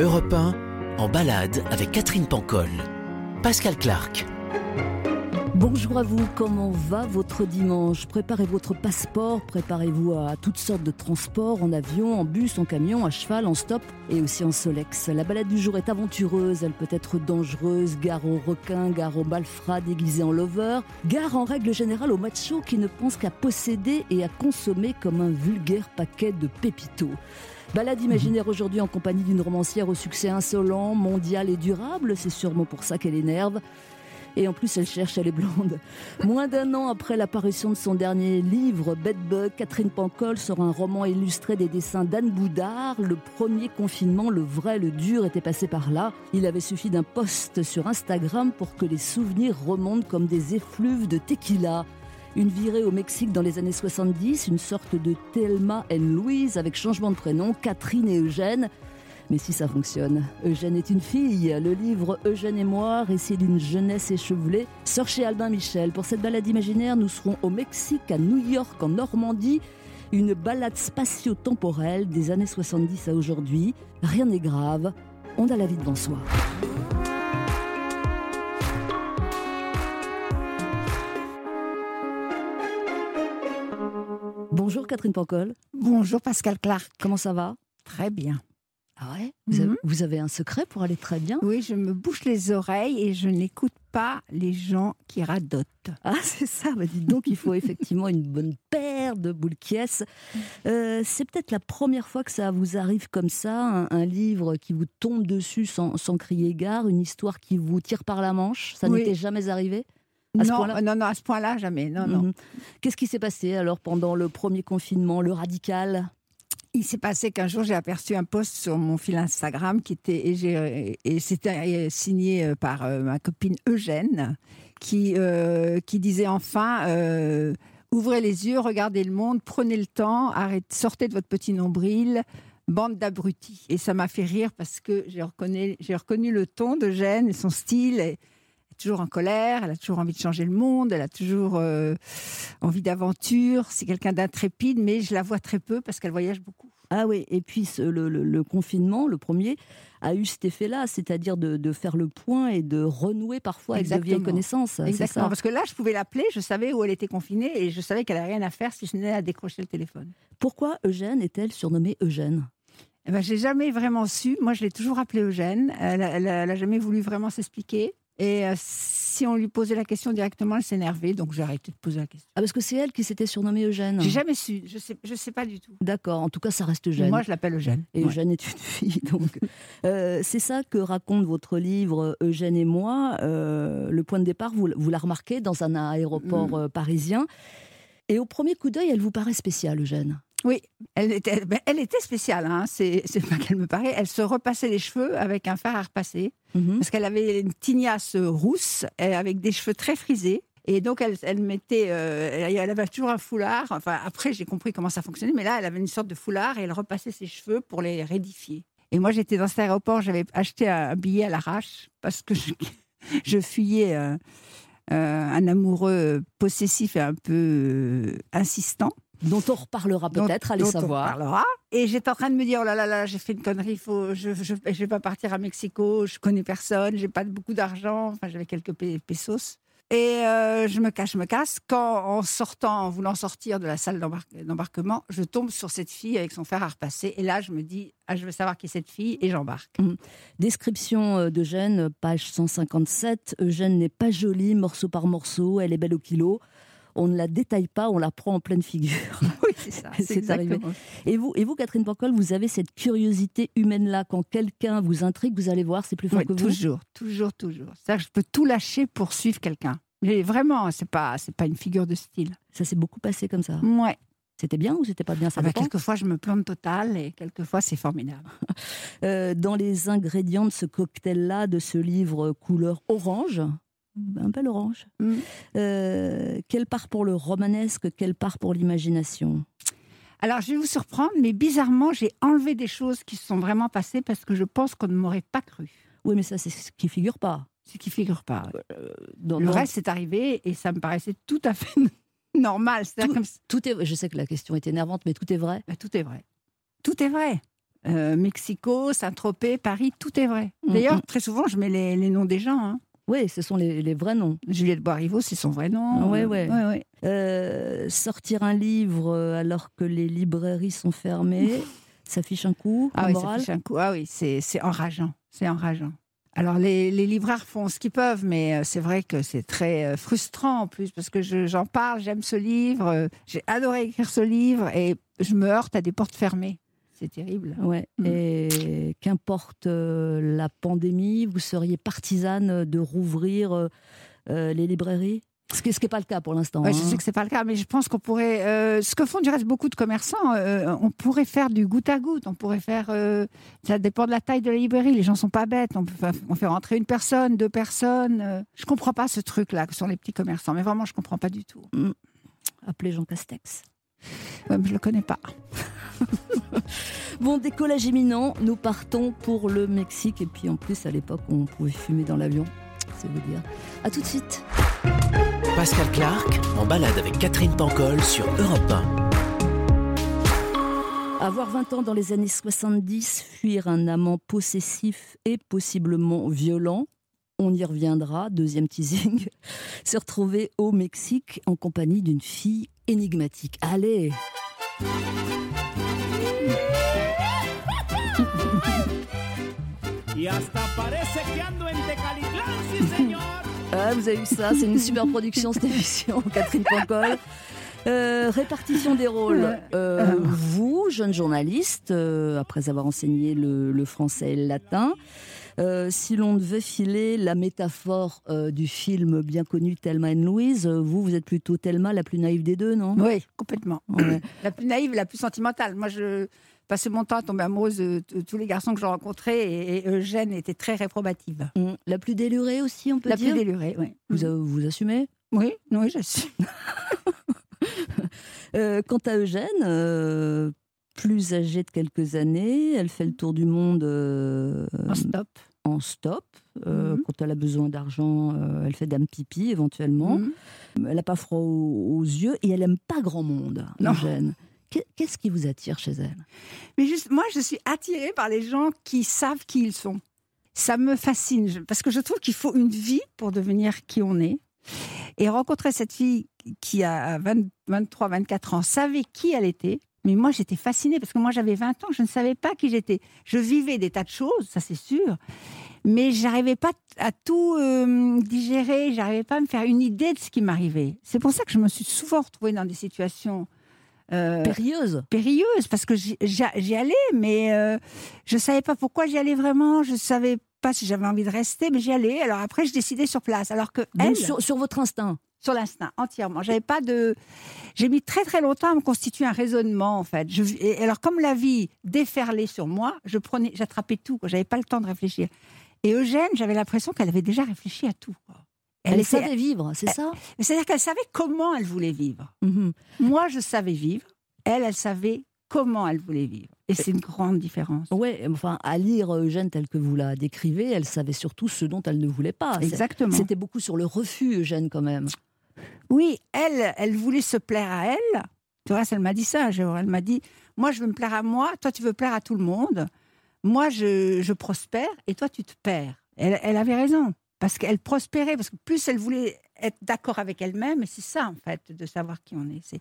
Europe 1, en balade avec Catherine Pancol. Pascal Clark. Bonjour à vous, comment va votre dimanche? Préparez votre passeport, préparez-vous à toutes sortes de transports, en avion, en bus, en camion, à cheval, en stop et aussi en solex. La balade du jour est aventureuse, elle peut être dangereuse, gare au requin, gare au malfrat déguisé en lover, gare en règle générale au macho qui ne pense qu'à posséder et à consommer comme un vulgaire paquet de pépitos. Balade imaginaire aujourd'hui en compagnie d'une romancière au succès insolent, mondial et durable, c'est sûrement pour ça qu'elle énerve. Et en plus, elle cherche, elle est blonde. Moins d'un an après l'apparition de son dernier livre, Bedbug, Catherine Pancol sort un roman illustré des dessins d'Anne Boudard. Le premier confinement, le vrai, le dur, était passé par là. Il avait suffi d'un post sur Instagram pour que les souvenirs remontent comme des effluves de tequila. Une virée au Mexique dans les années 70, une sorte de Thelma et Louise avec changement de prénom, Catherine et Eugène. Mais si ça fonctionne, Eugène est une fille. Le livre Eugène et moi, récit d'une jeunesse échevelée, sort chez Albin Michel. Pour cette balade imaginaire, nous serons au Mexique, à New York, en Normandie. Une balade spatio-temporelle des années 70 à aujourd'hui. Rien n'est grave, on a la vie devant soi. Bonjour Catherine Pancol. Bonjour Pascal Clark. Comment ça va? Très bien. Ah ouais? Vous, avez, Mhm. vous avez un secret pour aller très bien? Oui, je me bouche les oreilles et je n'écoute pas les gens qui radotent. Ah, c'est ça. Bah, dites donc, il faut effectivement une bonne paire de boules Euh, c'est peut-être la première fois que ça vous arrive comme ça, un, un livre qui vous tombe dessus sans, sans crier gare, une histoire qui vous tire par la manche. Ça Oui. n'était jamais arrivé? À non, non, non, à ce point-là, jamais. Non, non. Mhm. Qu'est-ce qui s'est passé alors pendant le premier confinement, le radical? Il s'est passé qu'un jour, j'ai aperçu un post sur mon fil Instagram qui était et, et c'était signé euh, par euh, ma copine Eugène qui, euh, qui disait enfin euh, ouvrez les yeux, regardez le monde, prenez le temps, arrêtez, sortez de votre petit nombril. Bande d'abrutis. Et ça m'a fait rire parce que j'ai reconnu, j'ai reconnu le ton d'Eugène et son style. Et, est toujours en colère, elle a toujours envie de changer le monde, elle a toujours euh, envie d'aventure. C'est quelqu'un d'intrépide, mais je la vois très peu parce qu'elle voyage beaucoup. Ah oui, et puis ce- le, le- le confinement, le premier, a eu cet effet-là, c'est-à-dire de, de faire le point et de renouer parfois avec de vieilles connaissances. Exactement. ça Parce que là, je pouvais l'appeler, je savais où elle était confinée et je savais qu'elle n'avait rien à faire si ce n'est à décrocher le téléphone. Pourquoi Eugène est-elle surnommée Eugène? Eh ben, j'ai jamais vraiment su. Moi, je l'ai toujours appelée Eugène. Elle, a- elle, a- elle a jamais voulu vraiment s'expliquer. Et euh, si on lui posait la question directement, elle s'énervait. Donc, j'ai arrêté de poser la question. Ah, parce que c'est elle qui s'était surnommée Eugène. J'ai jamais su. Je sais, je sais pas du tout. D'accord, en tout cas, ça reste Eugène. Moi, je l'appelle Eugène. Et Ouais. Eugène est une fille, donc. Euh, c'est ça que raconte votre livre Eugène et moi. Euh, le point de départ, vous, vous la remarquez dans un aéroport Mm. parisien. Et au premier coup d'œil, elle vous paraît spéciale, Eugène. Oui, elle était, ben, elle était spéciale. Hein. C'est, pas qu'elle me paraît. Elle se repassait les cheveux avec un fer à repasser. Mhm. parce qu'elle avait une tignasse rousse avec des cheveux très frisés. Et donc, elle, elle mettait, euh, elle avait toujours un foulard. Enfin, après, j'ai compris comment ça fonctionnait, mais là, elle avait une sorte de foulard et elle repassait ses cheveux pour les rédifier. Et moi, j'étais dans cet aéroport, j'avais acheté un billet à l'arrache parce que je, je fuyais euh, euh, un amoureux possessif et un peu euh, insistant. Dont on reparlera peut-être, allez on savoir. parlera. Et j'étais en train de me dire, oh là là là, j'ai fait une connerie, faut, je, je, je vais pas partir à Mexico, je connais personne, j'ai pas beaucoup d'argent, enfin j'avais quelques pe- pesos. Et euh, je me cache, je me casse. Quand, en sortant, en voulant sortir de la salle d'embar- d'embarquement, je tombe sur cette fille avec son fer à repasser. Et là, je me dis, ah, je veux savoir qui est cette fille, et j'embarque. Description euh, d'Eugène, page 157. Eugène n'est pas jolie, morceau par morceau, elle est belle au kilo. On ne la détaille pas, on la prend en pleine figure. Oui, c'est ça. C'est arrivé. Et vous, et vous, Catherine Pancol, vous avez cette curiosité humaine-là. Quand quelqu'un vous intrigue, vous allez voir, c'est plus fort Oui, que vous. toujours, toujours, toujours. C'est-à-dire que je peux tout lâcher pour suivre quelqu'un. Mais vraiment, c'est pas, c'est pas une figure de style. Ça s'est beaucoup passé comme ça. Ouais. C'était bien ou c'était pas bien? Ça Ah bah, quelquefois, je me plante total et quelquefois, c'est formidable. Euh, dans les ingrédients de ce cocktail-là, de ce livre couleur orange, un bel orange, Mm. euh, quelle part pour le romanesque, quelle part pour l'imagination? Alors, je vais vous surprendre, mais bizarrement, j'ai enlevé des choses qui se sont vraiment passées parce que je pense qu'on ne m'aurait pas cru. Oui, mais ça, c'est ce qui figure pas. Ce qui figure pas. ouais. Dans- Le dans- reste est arrivé et ça me paraissait tout à fait normal. C'est-à-dire comme tout est. Je sais que la question est énervante, mais tout est vrai. Bah, tout est vrai. Tout est vrai. Euh, Mexico, Saint-Tropez, Paris, tout est vrai. Mm, D'ailleurs, mm. très souvent, je mets les, les noms des gens. hein. Oui, ce sont les, les vrais noms. Juliette Boiriveau, c'est son vrai nom. Ouais, Euh, ouais. ouais. Euh, sortir un livre euh, alors que les librairies sont fermées, ça fiche un coup, Ah oui, ça fiche un coup. Ah oui, c'est enrageant. C'est enrageant. Alors, les, les libraires font ce qu'ils peuvent, mais euh, c'est vrai que c'est très frustrant en plus, parce que je- j'en parle, j'aime ce livre, j'ai adoré écrire ce livre, et je me heurte à des portes fermées. C'est terrible. Ouais. Mm. Et qu'importe euh, la pandémie, vous seriez partisane de rouvrir euh, euh, les librairies? Ce qui n'est pas le cas pour l'instant. Ouais, je hein. sais que c'est pas le cas, mais je pense qu'on pourrait. euh, ce que font du reste beaucoup de commerçants, euh, on pourrait faire du goutte à goutte. On pourrait faire. euh, ça dépend de la taille de la librairie. Les gens sont pas bêtes. On peut faire, on fait rentrer une personne, deux personnes. je comprends pas ce truc-là que sont les petits commerçants. Mais vraiment, je comprends pas du tout. Appelez Jean Castex. Je le connais pas. Bon, décollage imminent, nous partons pour le Mexique. Et puis en plus, à l'époque, on pouvait fumer dans l'avion. C'est vous dire. À tout de suite. Pascal Clark en balade avec Catherine Pancol sur Europe 1. Avoir 20 ans dans les années 70, fuir un amant possessif et possiblement violent, on y reviendra, deuxième teasing, se retrouver au Mexique en compagnie d'une fille énigmatique. Allez Ah, vous avez vu ça, c'est une super production cette émission, Catherine Pancol. Euh, répartition des rôles. Euh, vous, jeune journaliste, euh, après avoir enseigné le, le français et le latin, euh, si l'on devait filer la métaphore euh, du film bien connu Thelma et Louise, euh, vous, vous êtes plutôt Thelma, la plus naïve des deux, non? Oui, complètement. Ouais. La plus naïve, la plus sentimentale. Moi, je passais mon temps à tomber amoureuse de, tous les garçons que je rencontrais et, et Eugène était très réprobative. Mm. La plus délurée aussi, on peut La dire? plus délurée, oui. vous, euh, vous assumez? Oui, oui. Euh, quant à Eugène, euh, plus âgée de quelques années, elle fait le tour du monde euh, En stop. en stop. Euh, Mhm. Quand elle a besoin d'argent, euh, elle fait dame pipi éventuellement. Mhm. Elle n'a pas froid aux, aux yeux et elle aime pas grand monde, Non. Eugène. Qu'est- Qu'est-ce qui vous attire chez elle? Mais juste, moi, je suis attirée par les gens qui savent qui ils sont. Ça me fascine, parce que je trouve qu'il faut une vie pour devenir qui on est. Et rencontrer cette fille qui a 20 23, 24 ans, savait qui elle était. Mais moi, j'étais fascinée, parce que moi, j'avais 20 ans, je ne savais pas qui j'étais. Je vivais des tas de choses, ça c'est sûr. Mais j'arrivais pas à tout euh, digérer, j'arrivais pas à me faire une idée de ce qui m'arrivait. C'est pour ça que je me suis souvent retrouvée dans des situations euh, Périlleuse périlleuse parce que j'y allais, mais euh, je savais pas pourquoi j'y allais vraiment. Je savais pas si j'avais envie de rester, mais j'y allais. Alors après, je décidais sur place. Alors que elle, sur, sur votre instinct sur l'instinct entièrement. J'avais pas de. J'ai mis très très longtemps à me constituer un raisonnement en fait. Je... Et alors comme la vie déferlait sur moi, je prenais, j'attrapais tout. J'avais pas le temps de réfléchir. Et Eugène, j'avais l'impression qu'elle avait déjà réfléchi à tout. quoi. Elle, était- savait vivre, c'est ça? C'est-à-dire qu'elle savait comment elle voulait vivre. Mhm. Moi, je savais vivre. Elle, elle savait comment elle voulait vivre. Et c'est une grande différence. Ouais, enfin, à lire Eugène tel que vous la décrivez, elle savait surtout ce dont elle ne voulait pas. Exactement. C'était beaucoup sur le refus, Eugène, quand même. Oui, elle, elle voulait se plaire à elle. Tu vois, elle m'a dit ça. Elle m'a dit, moi, je veux me plaire à moi. Toi, tu veux plaire à tout le monde. Moi, je, je prospère et toi, tu te perds. Elle, avait raison. Parce qu'elle prospérait. Parce que plus elle voulait être d'accord avec elle-même, et c'est ça, en fait, de savoir qui on est.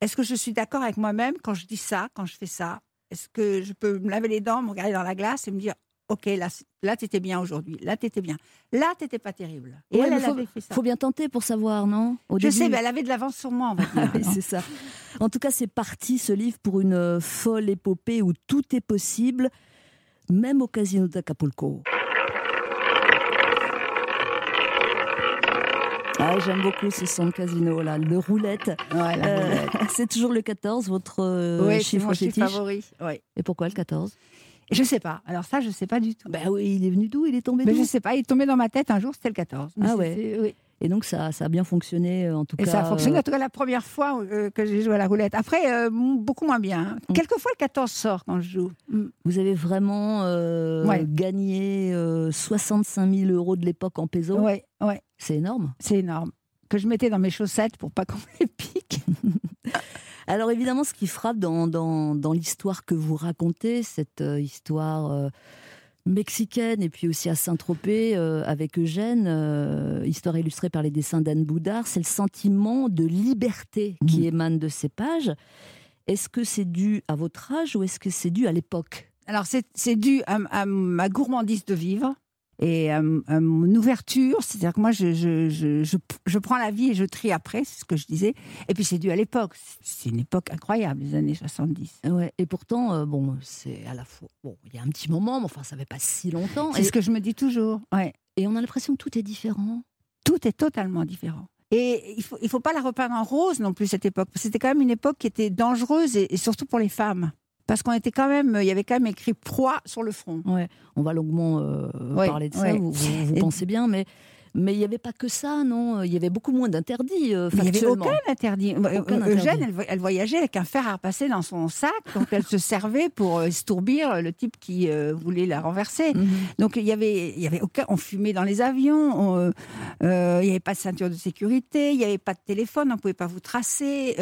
Est-ce que je suis d'accord avec moi-même quand je dis ça, quand je fais ça? Est-ce que je peux me laver les dents, me regarder dans la glace et me dire, OK, là, là tu étais bien aujourd'hui. Là, tu étais bien. Là, tu n'étais pas terrible. Et Ouais, elle, faut- avait fait ça. faut bien tenter pour savoir, non Au Je début. sais, mais elle avait de l'avance sur moi, oui, c'est ça. En tout cas, c'est parti, ce livre, pour une euh, folle épopée où tout est possible, même au casino d'Acapulco. Ah, J'aime beaucoup ce son de casino, là, le roulette. Ouais, Euh, c'est toujours le 14, votre euh, Oui, chiffre mon chiffre favori. Ouais. Et pourquoi le 14 Je sais pas. Alors ça, je sais pas du tout. Ben oui, il est venu d'où? Il est tombé d'où? je sais pas. Il est tombé dans ma tête un jour, c'était le 14. Mais Ah ouais. oui. Et donc ça, ça a bien fonctionné, euh, en tout Et cas. ça a fonctionné. euh, En tout cas, la première fois euh, que j'ai joué à la roulette. Après, euh, beaucoup moins bien. hein. Mm. Quelquefois, le 14 sort quand je joue. Mm. Vous avez vraiment euh, Ouais. gagné euh, 65 000 euros de l'époque en peso. Ouais, ouais, C'est énorme. c'est énorme. Que je mettais dans mes chaussettes pour pas qu'on me les pique. Alors évidemment, ce qui frappe dans, dans, dans l'histoire que vous racontez, cette euh, histoire euh, mexicaine et puis aussi à Saint-Tropez euh, avec Eugène, histoire illustrée par les dessins d'Anne Boudard, c'est le sentiment de liberté qui Mhm. émane de ces pages. Est-ce que c'est dû à votre âge ou est-ce que c'est dû à l'époque? Alors, c'est c'est dû à, à ma gourmandise de vivre et m- à mon ouverture. C'est-à-dire que moi, je, je, je, je, je prends la vie et je trie après, c'est ce que je disais. Et puis, c'est dû à l'époque. C'est une époque incroyable, les années 70. Ouais, et pourtant, euh, bon, c'est à la fois. Bon, il y a un petit moment, mais enfin, ça fait pas si longtemps. C'est Et, ce que je me dis toujours. Ouais. et on a l'impression que tout est différent. Tout est totalement différent. Et il ne faut, il faut pas la repeindre en rose non plus, cette époque. C'était quand même une époque qui était dangereuse et, et surtout pour les femmes. Parce qu'on était quand même, il y avait quand même écrit proie sur le front. Ouais, on va longuement euh, Ouais, parler de ça, ouais. vous, vous- vous Et- pensez bien, mais mais il n'y avait pas que ça, non? Il y avait beaucoup moins d'interdits, euh, il n'y avait aucun interdit. Aucun euh, Eugène, elle, vo- elle voyageait avec un fer à repasser dans son sac, donc elle se servait pour estourbir le type qui euh, voulait la renverser. Mhm. Donc il y avait, il y avait aucun, on fumait dans les avions, on, euh, il n'y avait pas de ceinture de sécurité, il n'y avait pas de téléphone, on ne pouvait pas vous tracer,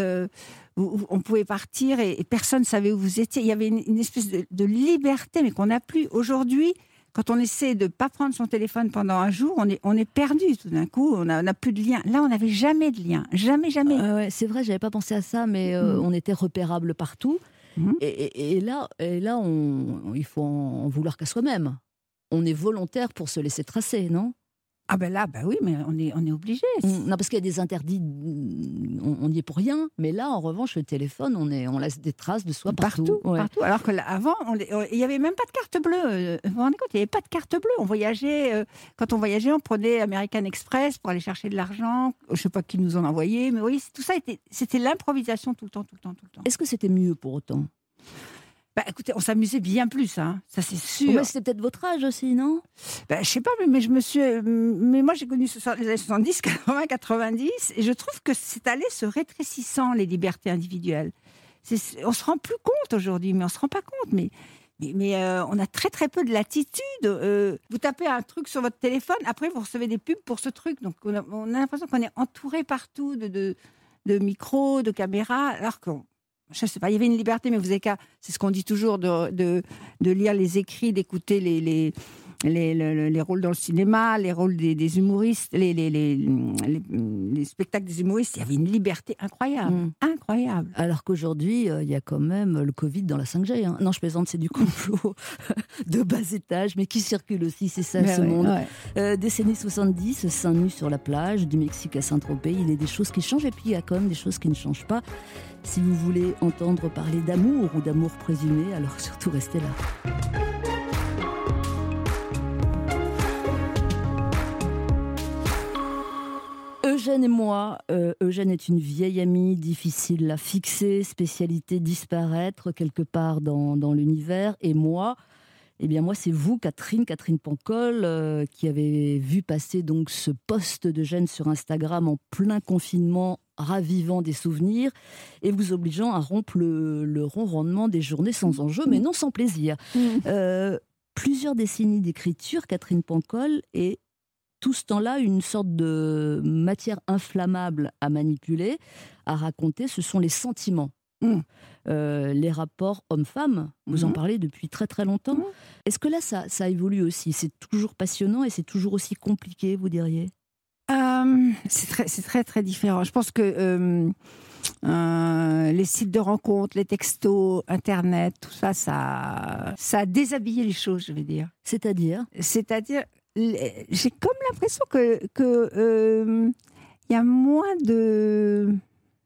vous- on pouvait partir et, et personne ne savait où vous étiez. Il y avait une, une espèce de, de liberté, mais qu'on n'a plus aujourd'hui. Quand on essaie de ne pas prendre son téléphone pendant un jour, on est, on est perdu tout d'un coup, on n'a plus de lien. Là, on n'avait jamais de lien, jamais, jamais. Ouais, c'est vrai, j'avais pas pensé à ça, mais euh, Mhm. on était repérable partout. Mhm. Et, et- et là, et là on, il faut en vouloir qu'à soi-même. On est volontaire pour se laisser tracer, non? Ah ben là, ben oui, mais on est, on est obligé. Mm, Non, parce qu'il y a des interdits, mm, on n'y est pour rien. Mais là, en revanche, le téléphone, on, est, on laisse des traces de soi partout. Partout, Ouais. partout. Alors que là, avant, on les- on- il n'y avait même pas de carte bleue. Euh, Vous vous rendez compte, il n'y avait pas de carte bleue. On voyageait, euh, quand on voyageait, on prenait American Express pour aller chercher de l'argent. Je ne sais pas qui nous en envoyait, mais oui, tout ça, était, c'était l'improvisation tout le temps, tout le temps, tout le temps. Est-ce que c'était mieux pour autant? Bah, écoutez, on s'amusait bien plus, hein. ça c'est sûr. Ouais, C'était peut-être votre âge aussi, non? Bah, je sais pas, mais, mais je me suis, euh, mais moi j'ai connu les années 70, 80, 90, et je trouve que c'est allé se rétrécissant les libertés individuelles. On se rend plus compte aujourd'hui, mais on se rend pas compte. Mais mais, mais, euh, on a très très peu de latitude. Euh, vous tapez un truc sur votre téléphone, après vous recevez des pubs pour ce truc. Donc on a, on a l'impression qu'on est entouré partout de, de, de micros, de caméras, alors qu'on je sais pas, il y avait une liberté, mais vous avez qu'à, c'est ce qu'on dit toujours, de, de, de lire les écrits, d'écouter les, les, les, les, les rôles dans le cinéma, les rôles des, des humoristes, les, les, les, les- les spectacles des humoristes. Il y avait une liberté incroyable, Mm. incroyable. Alors qu'aujourd'hui, euh, il y a quand même le Covid dans la 5G. hein. Non, je plaisante, c'est du complot de bas étage, mais qui circule aussi, c'est ça Ben ce ouais, monde. ouais. Euh, décennie 70, seins nus sur la plage, du Mexique à Saint-Tropez, il y a des choses qui changent et puis il y a quand même des choses qui ne changent pas. Si vous voulez entendre parler d'amour ou d'amour présumé, alors surtout restez là. Eugène et moi, euh, Eugène est une vieille amie, difficile à fixer, spécialité disparaître quelque part dans, dans l'univers. Et moi, eh bien moi, c'est vous, Catherine, Catherine Pancol, euh, qui avez vu passer donc ce post de Gênes sur Instagram en plein confinement, ravivant des souvenirs et vous obligeant à rompre le, le ronronnement des journées sans enjeu, mais non sans plaisir. Euh, plusieurs décennies d'écriture, Catherine Pancol, et tout ce temps-là, une sorte de matière inflammable à manipuler, à raconter, ce sont les sentiments. Mm. Euh, les rapports hommes-femmes, vous en Mhm. parlez depuis très très longtemps. Mhm. Est-ce que là, ça, ça évolue aussi? C'est toujours passionnant et c'est toujours aussi compliqué, vous diriez? Euh, c'est très, très, très différent. Je pense que euh, les sites de rencontres, les textos, Internet, tout ça, ça, ça a déshabillé les choses, je vais dire. C'est-à-dire? C'est-à-dire, j'ai comme l'impression que que euh, il y a moins de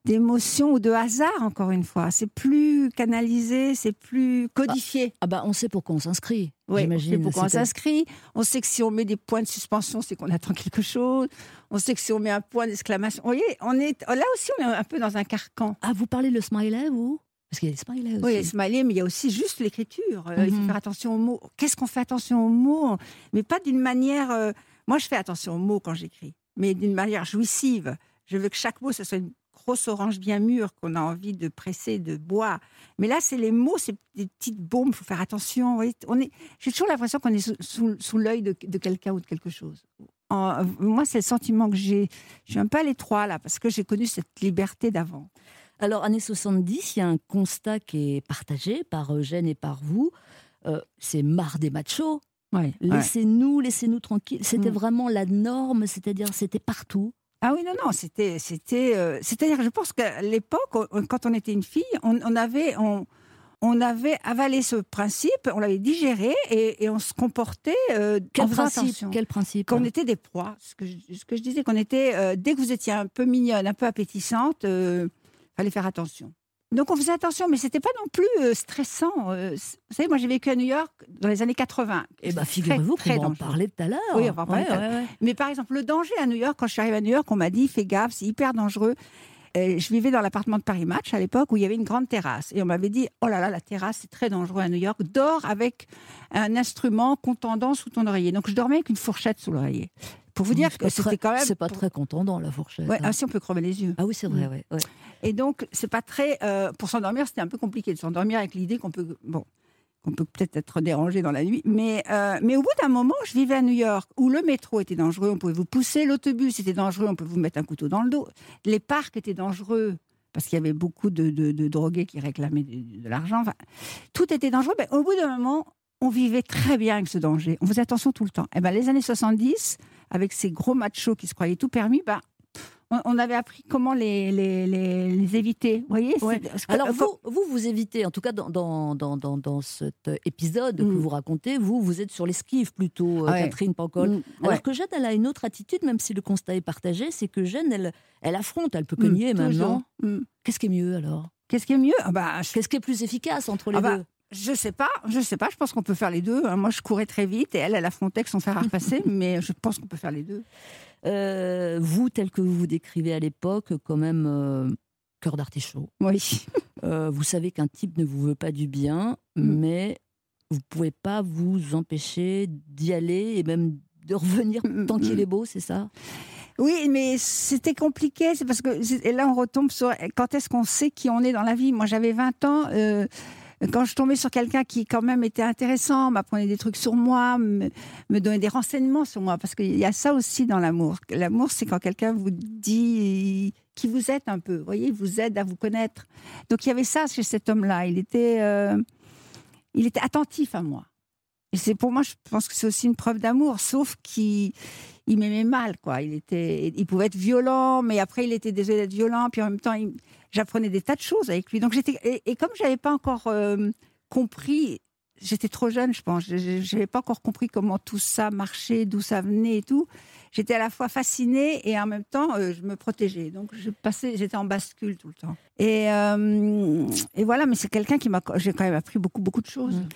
d'émotions ou de hasard encore une fois. C'est plus canalisé, c'est plus codifié. Ah bah on sait pourquoi on s'inscrit, Oui, on sait pourquoi on s'inscrit. On sait que si on met des points de suspension, c'est qu'on attend quelque chose. On sait que si on met un point d'exclamation, vous voyez, on est là aussi, on est un peu dans un carcan. Ah, vous parlez le smiley, vous? Parce qu'il y a des smileys aussi. Oui, les smileys, mais il y a aussi juste l'écriture. Euh, Il faut Mhm. faire attention aux mots. Qu'est-ce qu'on fait attention aux mots Mais pas d'une manière. euh, Moi, je fais attention aux mots quand j'écris, mais d'une manière jouissive. Je veux que chaque mot, ce soit une grosse orange bien mûre qu'on a envie de presser, de boire. Mais là, c'est les mots, c'est des petites bombes. Il faut faire attention. vous voyez. On est. J'ai toujours l'impression qu'on est sous, sous- sous l'œil de, de quelqu'un ou de quelque chose. En- moi, c'est le sentiment que j'ai. Je suis un peu à l'étroit là, parce que j'ai connu cette liberté d'avant. Alors, années 70, il y a un constat qui est partagé par Eugène et par vous. Euh, c'est marre des machos. Ouais, ouais. Laissez-nous, laissez-nous tranquilles. C'était Mm. vraiment la norme, c'est-à-dire c'était partout. Ah oui, non, non, c'était, c'était, euh, c'est-à-dire, je pense qu'à l'époque, on- quand on était une fille, on, on avait, on, on avait avalé ce principe, on l'avait digéré et, et on se comportait euh, Quel principe? attention. Quel principe? Qu'on était des proies. Ce que je, ce que je disais, qu'on était, euh, dès que vous étiez un peu mignonne, un peu appétissante, fallait faire attention. Donc on faisait attention, mais c'était pas non plus euh, stressant. euh, vous savez, moi j'ai vécu à New York dans les années 80. Eh bien, figurez-vous qu'on va en parler tout à l'heure. Oui, on va en parler Ouais, tout à ouais, ouais. Mais par exemple, le danger à New York, quand je suis arrivée à New York, on m'a dit fais gaffe, c'est hyper dangereux. Euh, je vivais dans l'appartement de Paris Match à l'époque où il y avait une grande terrasse. Et on m'avait dit oh là là, la terrasse, c'est très dangereux à New York. Dors avec un instrument contendant sous ton oreiller. Donc je dormais avec une fourchette sous l'oreiller. Pour vous dire que c'était quand même. C'est pas très contendant, la fourchette. Ouais, hein. ah, si on peut crever les yeux. Ah oui, c'est vrai, Mm. ouais, ouais. Et donc, c'est pas très. euh, pour s'endormir, c'était un peu compliqué de s'endormir avec l'idée qu'on peut. Bon. qu'on peut peut-être être dérangé dans la nuit. Mais, euh, mais au bout d'un moment, je vivais à New York, où le métro était dangereux, on pouvait vous pousser, l'autobus était dangereux, on pouvait vous mettre un couteau dans le dos, les parcs étaient dangereux, parce qu'il y avait beaucoup de, de- de drogués qui réclamaient de, de l'argent. Enfin, tout était dangereux. Mais au bout d'un moment, on vivait très bien avec ce danger. On faisait attention tout le temps. Et ben, les années 70, avec ces gros machos qui se croyaient tout permis, ben, on, avait appris comment les, les, les, les éviter. Vous voyez Ouais. Alors vous, vous, vous évitez, en tout cas dans, dans, dans, dans, cet épisode que Mm. vous racontez, vous, vous êtes sur l'esquive plutôt, euh, Ouais. Catherine Pancol. Mm, ouais. Alors que Jeanne, elle a une autre attitude, même si le constat est partagé, c'est que Jeanne, elle, elle affronte, elle peut Mm, cogner maintenant. Qu'est-ce qui est mieux alors? Qu'est-ce qui est mieux? Ah bah, je, Qu'est-ce qui est plus efficace entre les Ah bah, deux? Je sais pas, je sais pas. Je pense qu'on peut faire les deux. hein. Moi, je courais très vite et elle, elle affrontait avec son fer à repasser, mais je pense qu'on peut faire les deux. Euh, Vous, tel que vous vous décrivez à l'époque, quand même, euh, cœur d'artichaut. Oui. Euh, vous savez qu'un type ne vous veut pas du bien, Mm. mais vous pouvez pas vous empêcher d'y aller et même de revenir Mm, tant qu'il mm. est beau, c'est ça? Oui, mais c'était compliqué. C'est parce que et là, on retombe sur quand est-ce qu'on sait qui on est dans la vie? Moi, j'avais 20 ans. euh, quand je tombais sur quelqu'un qui, quand même, était intéressant, m'apprenait des trucs sur moi, me, me donnait des renseignements sur moi, parce qu'il y a ça aussi dans l'amour. L'amour, c'est quand quelqu'un vous dit qui vous êtes un peu. Vous voyez, vous aide à vous connaître. Donc, il y avait ça chez cet homme-là. Il était, euh, il était attentif à moi. Et c'est pour moi, je pense que c'est aussi une preuve d'amour, sauf qu'il il m'aimait mal, quoi. Il était, il pouvait être violent, mais après il était désolé d'être violent, puis en même temps, j'apprenais des tas de choses avec lui. Donc j'étais, et, et comme j'avais pas encore euh, compris, j'étais trop jeune, je pense, je n'avais pas encore compris comment tout ça marchait, d'où ça venait et tout. J'étais à la fois fascinée et en même temps, euh, je me protégeais. Donc je passais, j'étais en bascule tout le temps. Et, euh, et voilà, mais c'est quelqu'un qui m'a, j'ai quand même appris beaucoup, beaucoup de choses. Mm.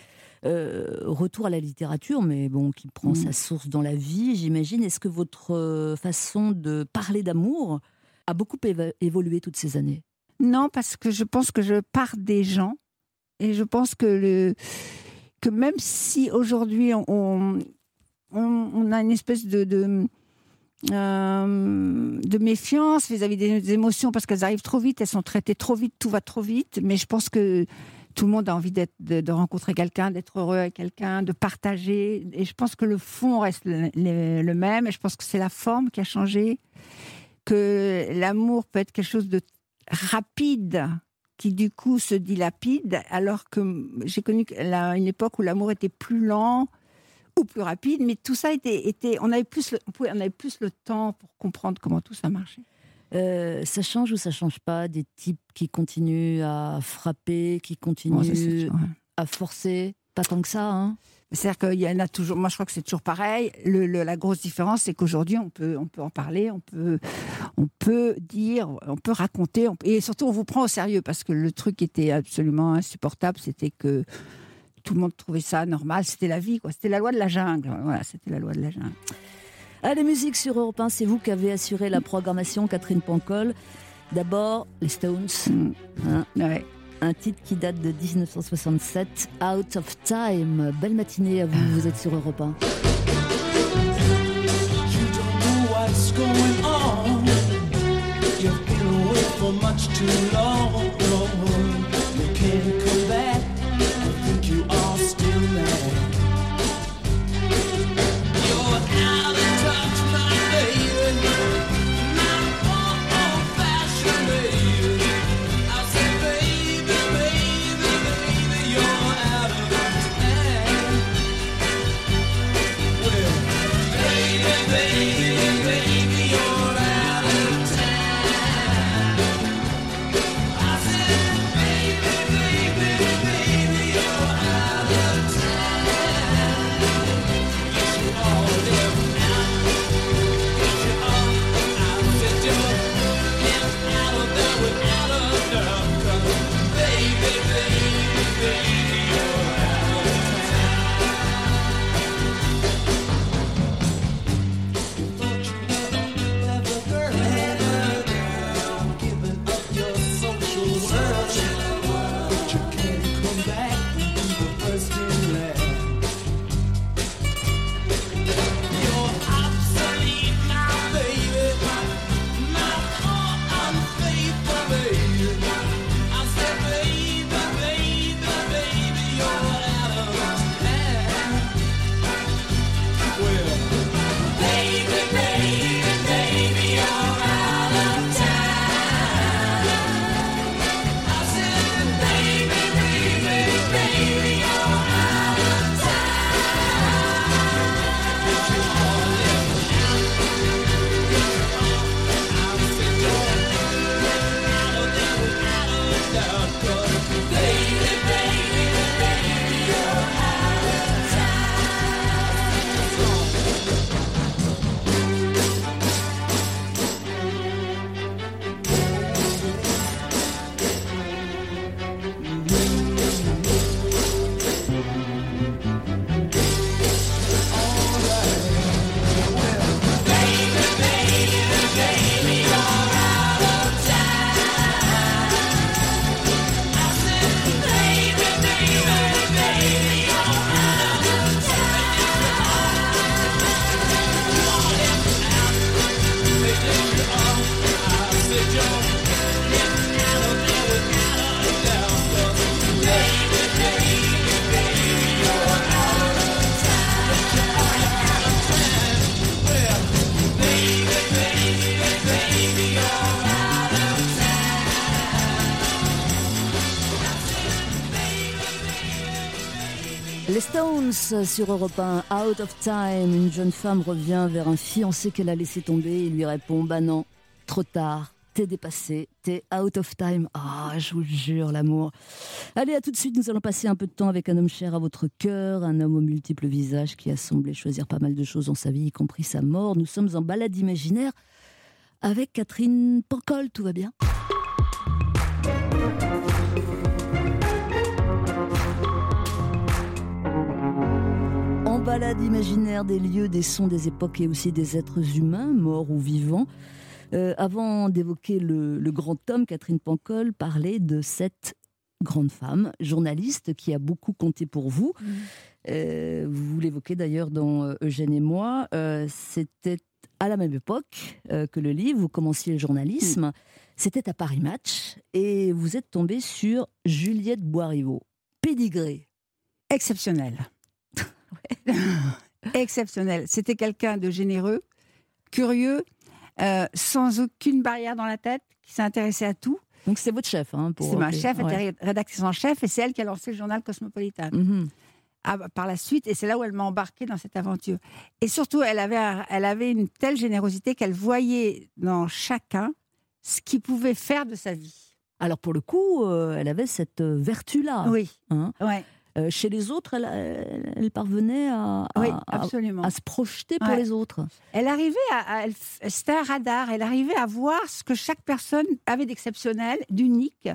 Euh, retour à la littérature, mais bon, qui prend Mm. sa source dans la vie, j'imagine. Est-ce que votre euh, façon de parler d'amour a beaucoup évolué toutes ces années? Non, parce que je pense que je pars des gens et je pense que le que même si aujourd'hui on, on, on a une espèce de de, euh, de méfiance vis-à-vis des émotions parce qu'elles arrivent trop vite, elles sont traitées trop vite, tout va trop vite. Mais je pense que tout le monde a envie de, rencontrer quelqu'un, d'être heureux avec quelqu'un, de partager. Et je pense que le fond reste le, même. Et je pense que c'est la forme qui a changé. Que l'amour peut être quelque chose de rapide qui du coup se dilapide, alors que j'ai connu une époque où l'amour était plus lent ou plus rapide, mais tout ça était, on avait plus, on on avait plus le temps pour comprendre comment tout ça marchait. Euh, Ça change ou ça change pas des types qui continuent à frapper, qui continuent sûr, ouais. à forcer? Pas tant que ça, hein C'est-à-dire qu'il y en a toujours. Moi, je crois que c'est toujours pareil. Le- le- la grosse différence, c'est qu'aujourd'hui, on peut, on peut en parler, on peut, on peut dire, on peut raconter, on et surtout, on vous prend au sérieux parce que le truc qui était absolument insupportable, c'était que tout le monde trouvait ça normal. C'était la vie, quoi. C'était la loi de la jungle. Voilà, c'était la loi de la jungle. Allez, musique sur Europe 1, c'est vous qui avez assuré la programmation, Catherine Pancol. D'abord, les Stones, Mm. hein, Ouais. un titre qui date de 1967, Out of Time. Belle matinée à vous, vous êtes sur Europe 1. You Sur Europe 1, Out of Time. Une jeune femme revient vers un fiancé qu'elle a laissé tomber. Il lui répond Bah non, trop tard, t'es dépassé, t'es out of time. Ah, je vous jure, l'amour. Allez, à tout de suite, nous allons passer un peu de temps avec un homme cher à votre cœur, un homme aux multiples visages qui a semblé choisir pas mal de choses dans sa vie, y compris sa mort. Nous sommes en balade imaginaire avec Catherine Pancol. Tout va bien? Balade imaginaire des lieux, des sons, des époques et aussi des êtres humains, morts ou vivants. Euh, avant d'évoquer le, le grand homme, Catherine Pancol parlait de cette grande femme, journaliste, qui a beaucoup compté pour vous. Euh, vous l'évoquez d'ailleurs dans euh, Eugène et moi. Euh, C'était à la même époque que le livre, vous commenciez le journalisme. C'était à Paris Match et vous êtes tombé sur Juliette Boiriveau. Pédigré. Exceptionnel. Exceptionnel. C'était quelqu'un de généreux, curieux, euh, sans aucune barrière dans la tête, qui s'est intéressé à tout. Donc c'est votre chef. Hein, pour C'est ma chef, elle Ouais. était rédactrice en chef, et c'est elle qui a lancé le journal Cosmopolitan. Mhm. Ah, bah, par la suite, et c'est là où elle m'a embarquée dans cette aventure. Et surtout, elle avait, un- elle avait une telle générosité qu'elle voyait dans chacun ce qu'il pouvait faire de sa vie. Alors pour le coup, euh, elle avait cette euh, vertu-là. Oui, hein. ouais, Euh, chez les autres, elle, elle- elle parvenait à, à- oui, à- absolument. à se projeter pour Ouais. les autres. Elle arrivait à, c'était un radar. Elle arrivait à voir ce que chaque personne avait d'exceptionnel, d'unique.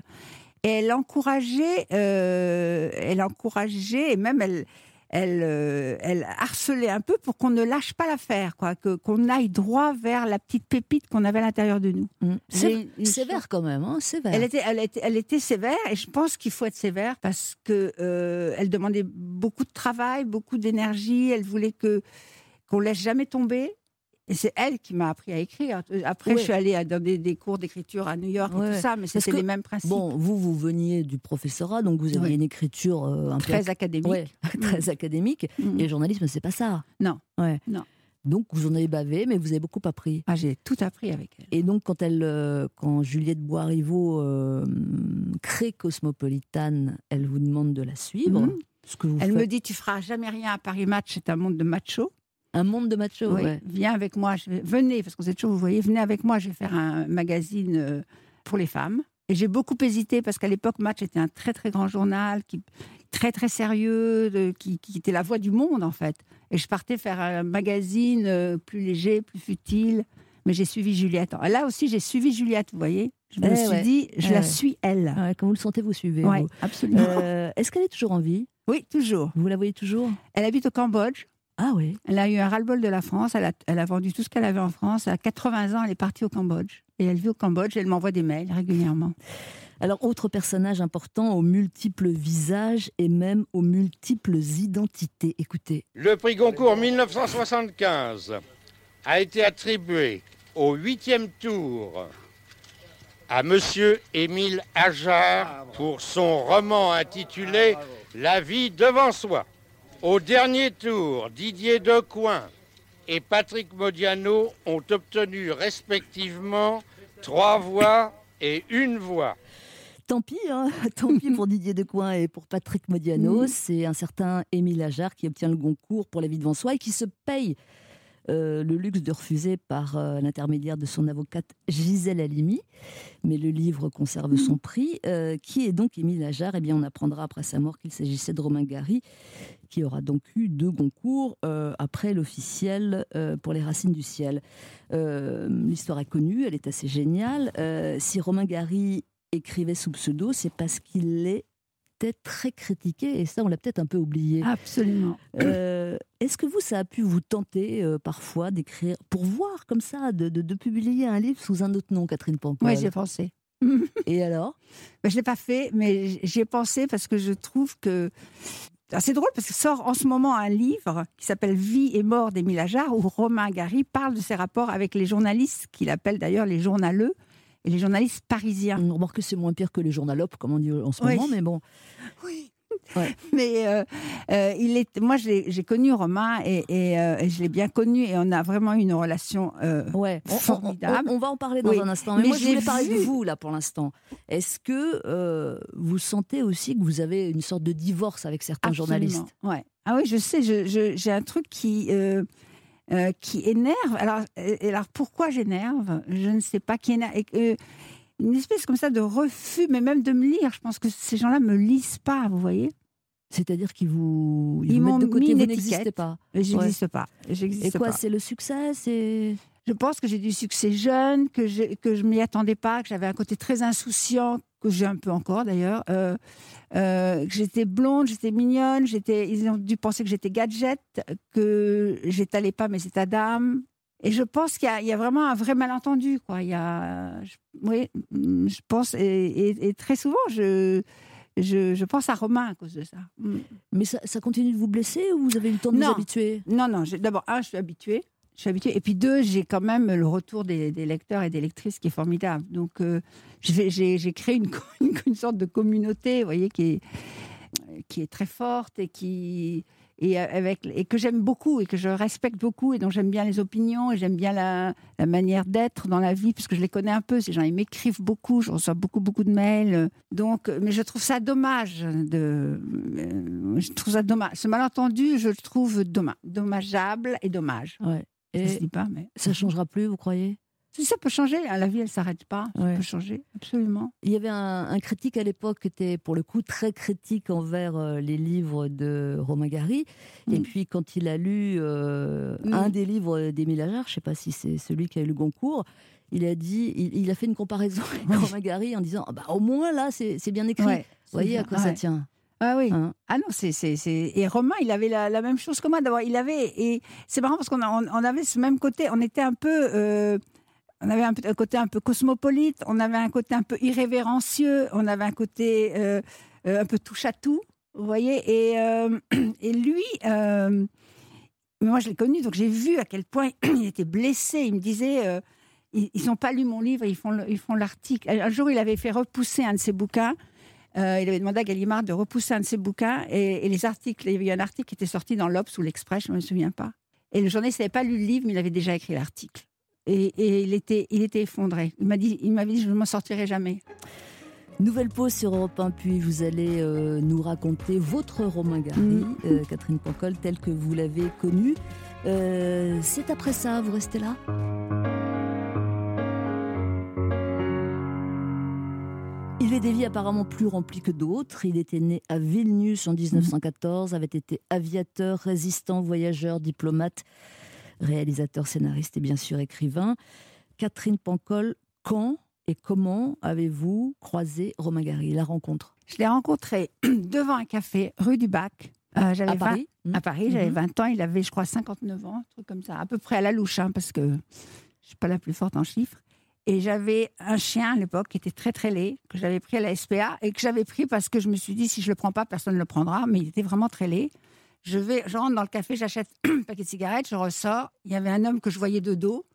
Et elle encourageait, euh, elle encourageait, et même elle, elle, euh, elle harcelait un peu pour qu'on ne lâche pas l'affaire, quoi, que qu'on aille droit vers la petite pépite qu'on avait à l'intérieur de nous. Mm. C'est sévère quand même, hein, sévère. Elle était, elle, était, elle était sévère et je pense qu'il faut être sévère parce que euh, elle demandait beaucoup de travail, beaucoup d'énergie. Elle voulait que qu'on laisse jamais tomber. Et c'est elle qui m'a appris à écrire. Après, Ouais. je suis allée à- dans des, des cours d'écriture à New York et tout ça, mais c'était les mêmes principes. Bon, vous, vous veniez du professorat, donc vous aviez Ouais. une écriture euh, un peu très académique. ouais, très académique. Mm. Et le journalisme, c'est pas ça. Non. Ouais. Non. Donc vous en avez bavé, mais vous avez beaucoup appris. Ah, j'ai tout appris avec elle. Et donc, quand, elle, euh, quand Juliette Boiriveau euh, crée Cosmopolitan, elle vous demande de la suivre. Ce que vous Elle faites. me dit Tu feras jamais rien à Paris Match, c'est un monde de macho. Un monde de macho, Oui, ouais. Viens avec moi, je vais- venez, parce qu'on sait toujours, vous voyez, venez avec moi, je vais faire un magazine euh, pour les femmes. Et j'ai beaucoup hésité parce qu'à l'époque, Match était un très très grand journal, qui, très très sérieux, de- qui, qui était la voix du monde en fait. Et je partais faire un magazine euh, plus léger, plus futile. Mais j'ai suivi Juliette. Là aussi, j'ai suivi Juliette, vous voyez. Je me Eh suis ouais. dit, je Eh la ouais. suis elle. Ouais, Quand vous le sentez, vous suivez. Oui, vous. absolument. Euh, Est-ce qu'elle est toujours en vie? Oui, toujours. Vous la voyez toujours? Elle habite au Cambodge. Ah oui. Elle a eu un ras-le-bol de la France. Elle a, elle a vendu tout ce qu'elle avait en France. À 80 ans, elle est partie au Cambodge. Et elle vit au Cambodge. Elle m'envoie des mails régulièrement. Alors, autre personnage important aux multiples visages et même aux multiples identités. Écoutez. Le prix Goncourt 1975 a été attribué au huitième tour à Monsieur Émile Ajar pour son roman intitulé La vie devant soi. Au dernier tour, Didier Decoing et Patrick Modiano ont obtenu respectivement trois voix et une voix. Tant pis, hein, tant pis pour Didier Decoing et pour Patrick Modiano. C'est un certain Émile Ajar qui obtient le Goncourt pour La vie devant soi et qui se paye euh, le luxe de refuser par euh, l'intermédiaire de son avocate Gisèle Halimi. Mais le livre conserve son prix. Euh, qui est donc Émile Ajar? Eh bien, on apprendra après sa mort qu'il s'agissait de Romain Gary, qui aura donc eu deux Goncourt euh, après l'officiel euh, pour Les Racines du Ciel. Euh, L'histoire est connue, elle est assez géniale. Euh, si Romain Gary écrivait sous pseudo, c'est parce qu'il était très critiqué, et ça, on l'a peut-être un peu oublié. Absolument. Est-ce que vous, ça a pu vous tenter euh, parfois d'écrire, pour voir comme ça, de, de- de publier un livre sous un autre nom, Catherine Pancol? Oui, j'ai pensé. Et alors? Ben, je ne l'ai pas fait, mais j'y ai pensé parce que je trouve que. C'est drôle parce que sort en ce moment un livre qui s'appelle Vie et mort d'Émile Ajar où Romain Gary parle de ses rapports avec les journalistes, qu'il appelle d'ailleurs les journaleux, et les journalistes parisiens. On remarque que c'est moins pire que les journalopes, comme on dit en ce Oui. moment, mais bon. Oui. Ouais. Mais euh, euh, il est, moi, j'ai connu Romain et, et, euh, et je l'ai bien connu et on a vraiment eu une relation. Ouais, on, on- Formidable. on- on va en parler dans Oui, un instant. Mais, mais moi, je voulais parler de vu- vous, là, pour l'instant. Est-ce que vous sentez aussi que vous avez une sorte de divorce avec certains Absolument, journalistes? Ouais. Ah oui, je sais, j'ai un truc qui, qui énerve. Alors, alors pourquoi j'énerve? Je ne sais pas qui énerve. Une espèce comme ça de refus, mais même de me lire. Je pense que ces gens-là me lisent pas, vous voyez C'est-à-dire qu'ils vous, Ils vous m'ont mettent de côté, vous n'existez pas. J'existe pas. Et quoi, c'est le succès C'est Je pense que j'ai du succès jeune, que je que je m'y attendais pas, que j'avais un côté très insouciant, que j'ai un peu encore d'ailleurs. euh, euh, que j'étais blonde, j'étais mignonne, j'étais. Ils ont dû penser que j'étais gadget, que j'étalais pas mes états d'âme. Et je pense qu'il y, a- il y a vraiment un vrai malentendu, quoi. Il y a, je- oui, je pense, et, et- et très souvent, je, je, je pense à Romain à cause de ça. Mm. Mais ça, ça continue de vous blesser ou vous avez eu le temps de Non. vous habituer? Non, non. D'abord, un, je suis habituée. Je suis habituée. Et puis deux, j'ai quand même le retour des, des lecteurs et des lectrices qui est formidable. Donc, euh, j'ai créé une, une sorte de communauté, vous voyez, qui est, qui est très forte et qui et avec et que j'aime beaucoup et que je respecte beaucoup et dont j'aime bien les opinions et j'aime bien la, la manière d'être dans la vie parce que je les connais un peu. Ces gens ils m'écrivent beaucoup je reçois beaucoup beaucoup de mails. Donc mais je trouve ça dommage de euh, je trouve ça dommage. Ce malentendu je le trouve dommage dommageable et dommage. Ouais. ça se Et dit pas mais ça changera plus, vous croyez? Ça peut changer hein, la vie elle s'arrête pas ça Ouais. peut changer absolument Il y avait un, un critique à l'époque qui était pour le coup très critique envers euh, les livres de Romain Gary. Et Mm. puis quand il a lu euh, Mm. un des livres d'Émile Ajar, je ne sais pas si c'est celui qui a eu le Goncourt, il a dit, il, il a fait une comparaison avec Oui. Romain Gary en disant, Ah bah, au moins là c'est bien écrit. Ouais, Vous voyez à quoi ça ouais. tient Ah oui. hein Ah non, c'est c'est et Romain, il avait la, la même chose que moi. D'abord, il avait et c'est marrant parce qu'on a- on, on avait ce même côté. On était un peu, euh, on avait un, côté un peu cosmopolite. On avait un côté un peu irrévérencieux. On avait un côté euh, euh, un peu touche à tout. Vous voyez et euh, lui. moi, je l'ai connu, donc j'ai vu à quel point il était blessé. Il me disait, ils n'ont pas lu mon livre, ils font ils font l'article. Un jour, il avait fait repousser un de ses bouquins. Il avait demandé à Gallimard de repousser un de ses bouquins et, les articles. Il y eu un article qui était sorti dans l'Obs ou l'Express, je ne me souviens pas. Et le journaliste n'avait pas lu le livre, mais il avait déjà écrit l'article. Et, et il était, il était effondré. Il m'a dit, il m'avait dit, je ne m'en sortirai jamais. Nouvelle pause sur Europe 1, puis vous allez euh, nous raconter votre Romain Gary, Mm. euh, Catherine Pancol, tel que vous l'avez connu. Euh, c'est après ça, vous restez là? Il est des vies apparemment plus remplies que d'autres. Il était né à Vilnius en 1914, avait été aviateur, résistant, voyageur, diplomate, réalisateur, scénariste et bien sûr écrivain. Catherine Pancol, quand et comment avez-vous croisé Romain Gary, la rencontre? Je l'ai rencontré devant un café, rue du Bac. Euh, j'avais À 20 Paris À Paris, j'avais Mhm. 20 ans. Il avait, je crois, 59 ans, un truc comme ça. À peu près à la louche, hein, parce que je ne suis pas la plus forte en chiffres. Et j'avais un chien à l'époque qui était très très laid, que j'avais pris à la SPA et que j'avais pris parce que je me suis dit si je le prends pas, personne ne le prendra. Mais il était vraiment très laid. Je vais, je rentre dans le café, j'achète un paquet de cigarettes, je ressors. Il y avait un homme que je voyais de dos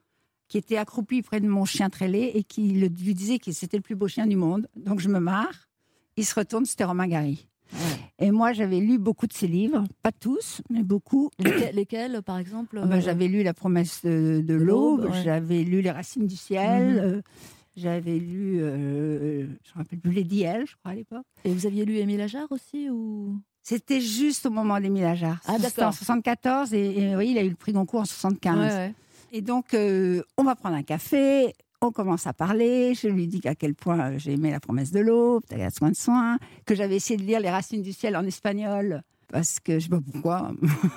qui était accroupi près de mon chien laid et qui le- lui disait que c'était le plus beau chien du monde. Donc je me marre. Il se retourne, c'était Romain Gary. Et moi, j'avais lu beaucoup de ses livres, pas tous, mais beaucoup. Lesquels, lesquels, par exemple Ah ben, euh, j'avais lu La promesse de, de L'aube, ouais. j'avais lu Les racines du ciel, Mhm. euh, j'avais lu, euh, je ne me rappelle plus, Lady L, je crois, à l'époque. Et vous aviez lu Émile Ajar aussi ou... C'était juste au moment d'Émile Ajar. Ah, C'était en 74 et, et oui, il a eu le prix Goncourt en 75. Ouais, ouais. Et donc, euh, on va prendre un café, on commence à parler. Je lui dis à quel point euh, j'ai aimé La promesse de l'aube, T'as soin de soin, que j'avais essayé de lire Les racines du ciel en espagnol. Parce que je sais pas pourquoi.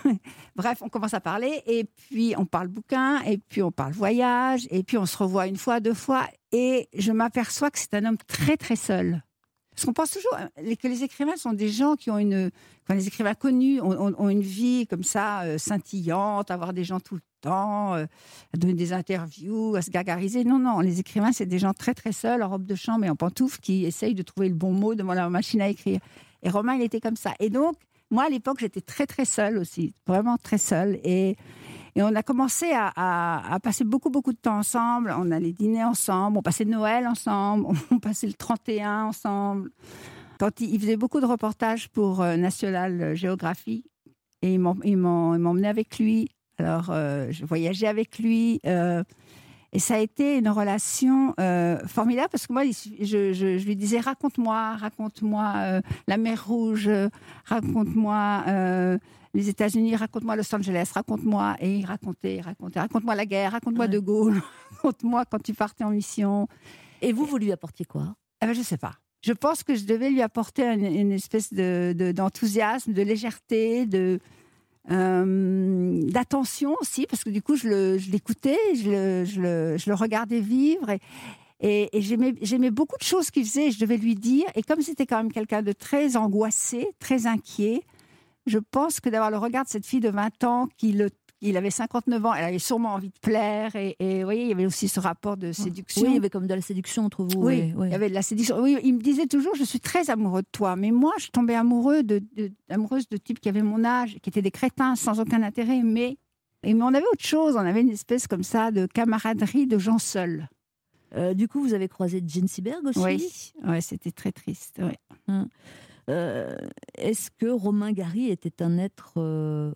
Bref, on commence à parler et puis on parle bouquin et puis on parle voyage et puis on se revoit une fois, deux fois et je m'aperçois que c'est un homme très très seul. Parce qu'on pense toujours euh, que les écrivains sont des gens qui ont une, enfin les écrivains connus ont, une vie comme ça euh, scintillante, avoir des gens tout le temps, euh, à donner des interviews, à se gargariser. Non, non, les écrivains c'est des gens très très seuls en robe de chambre et en pantoufles qui essayent de trouver le bon mot devant leur machine à écrire. Et Romain il était comme ça. Et donc moi à l'époque j'étais très très seule aussi, vraiment très seule et et on a commencé à, passer beaucoup, beaucoup de temps ensemble. On allait dîner ensemble, on passait Noël ensemble, on passait le 31 ensemble. quand il, faisait beaucoup de reportages pour euh, National Géographie, et il m'em- il m'en- il m'emmenait avec lui. Alors, euh, je voyageais avec lui. euh, et ça a été une relation formidable parce que moi, je, lui disais raconte-moi, raconte-moi la mer Rouge, raconte-moi les États-Unis, raconte-moi Los Angeles, raconte-moi. Et il racontait, il racontait, raconte-moi la guerre, raconte-moi Ouais. De Gaulle, raconte-moi quand tu partais en mission. Et vous, vous lui apportiez quoi? Ah ben, je sais pas. Je pense que je devais lui apporter une, une espèce de- de- d'enthousiasme, de, légèreté, de euh, d'attention aussi, parce que du coup, je le- je l'écoutais, je, le, je, le, je le regardais vivre. Et, et, et j'aimais beaucoup de choses qu'il faisait, je devais lui dire. Et comme c'était quand même quelqu'un de très angoissé, très inquiet, je pense que d'avoir le regard de cette fille de 20 ans qui le il avait 59 ans, elle avait sûrement envie de plaire. Et, et vous voyez, il y avait aussi ce rapport de séduction. Oui, il y avait comme de la séduction entre vous. Oui, il y avait de la séduction. Oui, il me disait toujours, je suis très amoureux de toi. Mais moi, je tombais amoureux de, de- amoureuse de types qui avaient mon âge, qui étaient des crétins sans aucun intérêt. Mais, et, mais on avait autre chose. On avait une espèce comme ça de camaraderie de gens seuls. Euh, du coup, vous avez croisé Jean Seberg aussi? Oui, ouais, c'était très triste. ouais. Euh, Est-ce que Romain Gary était un être euh,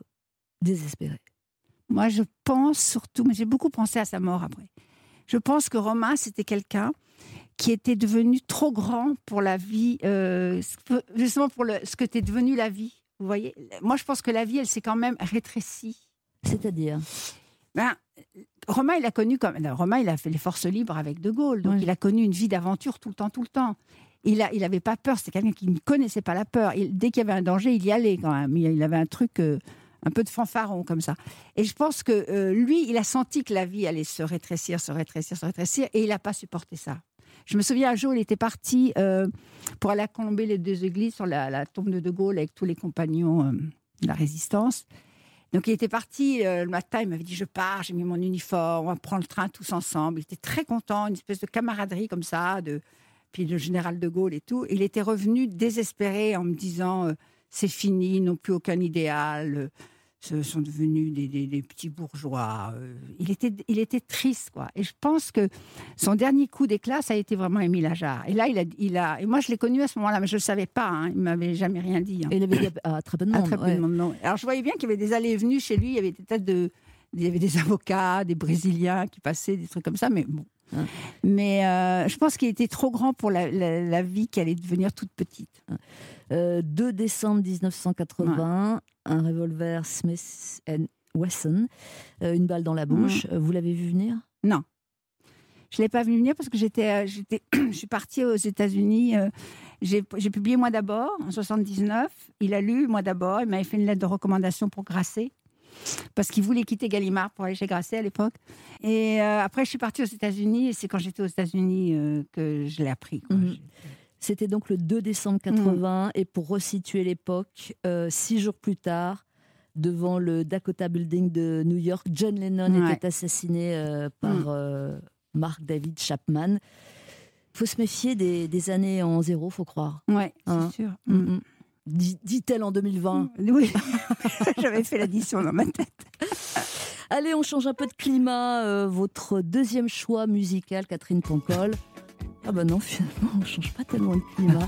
désespéré? Moi, je pense surtout, mais j'ai beaucoup pensé à sa mort après. Je pense que Romain, c'était quelqu'un qui était devenu trop grand pour la vie, euh, justement pour le, ce que était devenu la vie. Vous voyez? Moi, je pense que la vie, elle s'est quand même rétrécie. C'est-à-dire? Ben, Romain, il a connu comme Romain, il a fait les forces libres avec De Gaulle, donc il a connu une vie d'aventure tout le temps, tout le temps. Il il avait pas peur. C'était quelqu'un qui ne connaissait pas la peur. Il- dès qu'il y avait un danger, il y allait quand même. Il, avait un truc, euh, un peu de fanfaron comme ça. Et je pense que euh, lui, il a senti que la vie allait se rétrécir, se rétrécir, se rétrécir, et il n'a pas supporté ça. Je me souviens un jour, il était parti euh, pour aller à les deux églises sur la, tombe de De Gaulle avec tous les compagnons de la résistance. Donc il était parti le matin, il m'avait dit je pars, j'ai mis mon uniforme, on va prendre le train tous ensemble. Il était très content, une espèce de camaraderie comme ça, de puis le général de Gaulle et tout. Il était revenu désespéré en me disant euh, c'est fini, ils n'ont plus aucun idéal, euh, ce sont devenus des, des- des petits bourgeois. euh. il était il était triste quoi. Et je pense que son dernier coup d'éclat ça a été vraiment Émile Ajar. Et là il a il a et moi je l'ai connu à ce moment-là, mais je le savais pas. hein, il m'avait jamais rien dit. hein. Et il avait dit à, à très peu de monde. très peu ouais. de monde, non. Alors je voyais bien qu'il y avait des allées et venues chez lui, il y avait des tas de. Il y avait des avocats, des Brésiliens qui passaient, des trucs comme ça, mais bon. Hein. Mais euh, je pense qu'il était trop grand pour la, la- la vie qui allait devenir toute petite. Euh, 2 décembre 1980, un revolver Smith Wesson, euh, une balle dans la bouche. Euh, Vous l'avez vu venir? Je ne l'ai pas vu venir parce que j'étais, j'étais, je suis partie aux États-Unis. j'ai, j'ai publié moi d'abord, en 79. Il a lu moi d'abord. Il m'avait fait une lettre de recommandation pour Grasset. Parce qu'il voulait quitter Gallimard pour aller chez Grasset à l'époque. Et euh, après, je suis partie aux États-Unis. Et c'est quand j'étais aux États-Unis euh, que je l'ai appris. quoi. Mhm. C'était donc le 2 décembre 80. Et pour resituer l'époque, euh, six jours plus tard, devant le Dakota Building de New York, John Lennon Ouais. était assassiné par Mhm. Mark David Chapman. faut se méfier des, des années en zéro, faut croire. Ouais, c'est Hein. sûr. Mm, Mm. Dit-elle en 2020. Oui, j'avais fait l'addition dans ma tête. Allez, on change un peu de climat. euh, votre deuxième choix musical, Catherine Pancol. Ah bah non, finalement, on change pas tellement de climat.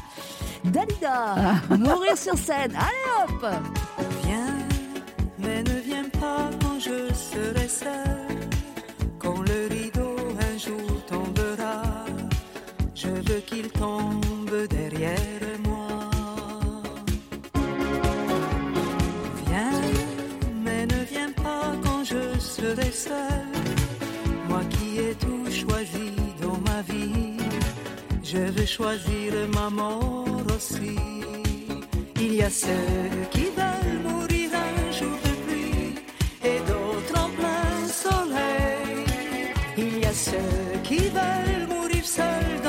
Dalida, mourir sur scène. Allez hop Viens, mais ne viens pas quand je serai seul. Quand le rideau un jour tombera, je veux qu'il tombe Moi qui ai tout choisi dans ma vie, je veux choisir ma mort aussi. Il y a ceux qui veulent mourir un jour de pluie et d'autres en plein soleil. Il y a ceux qui veulent mourir seuls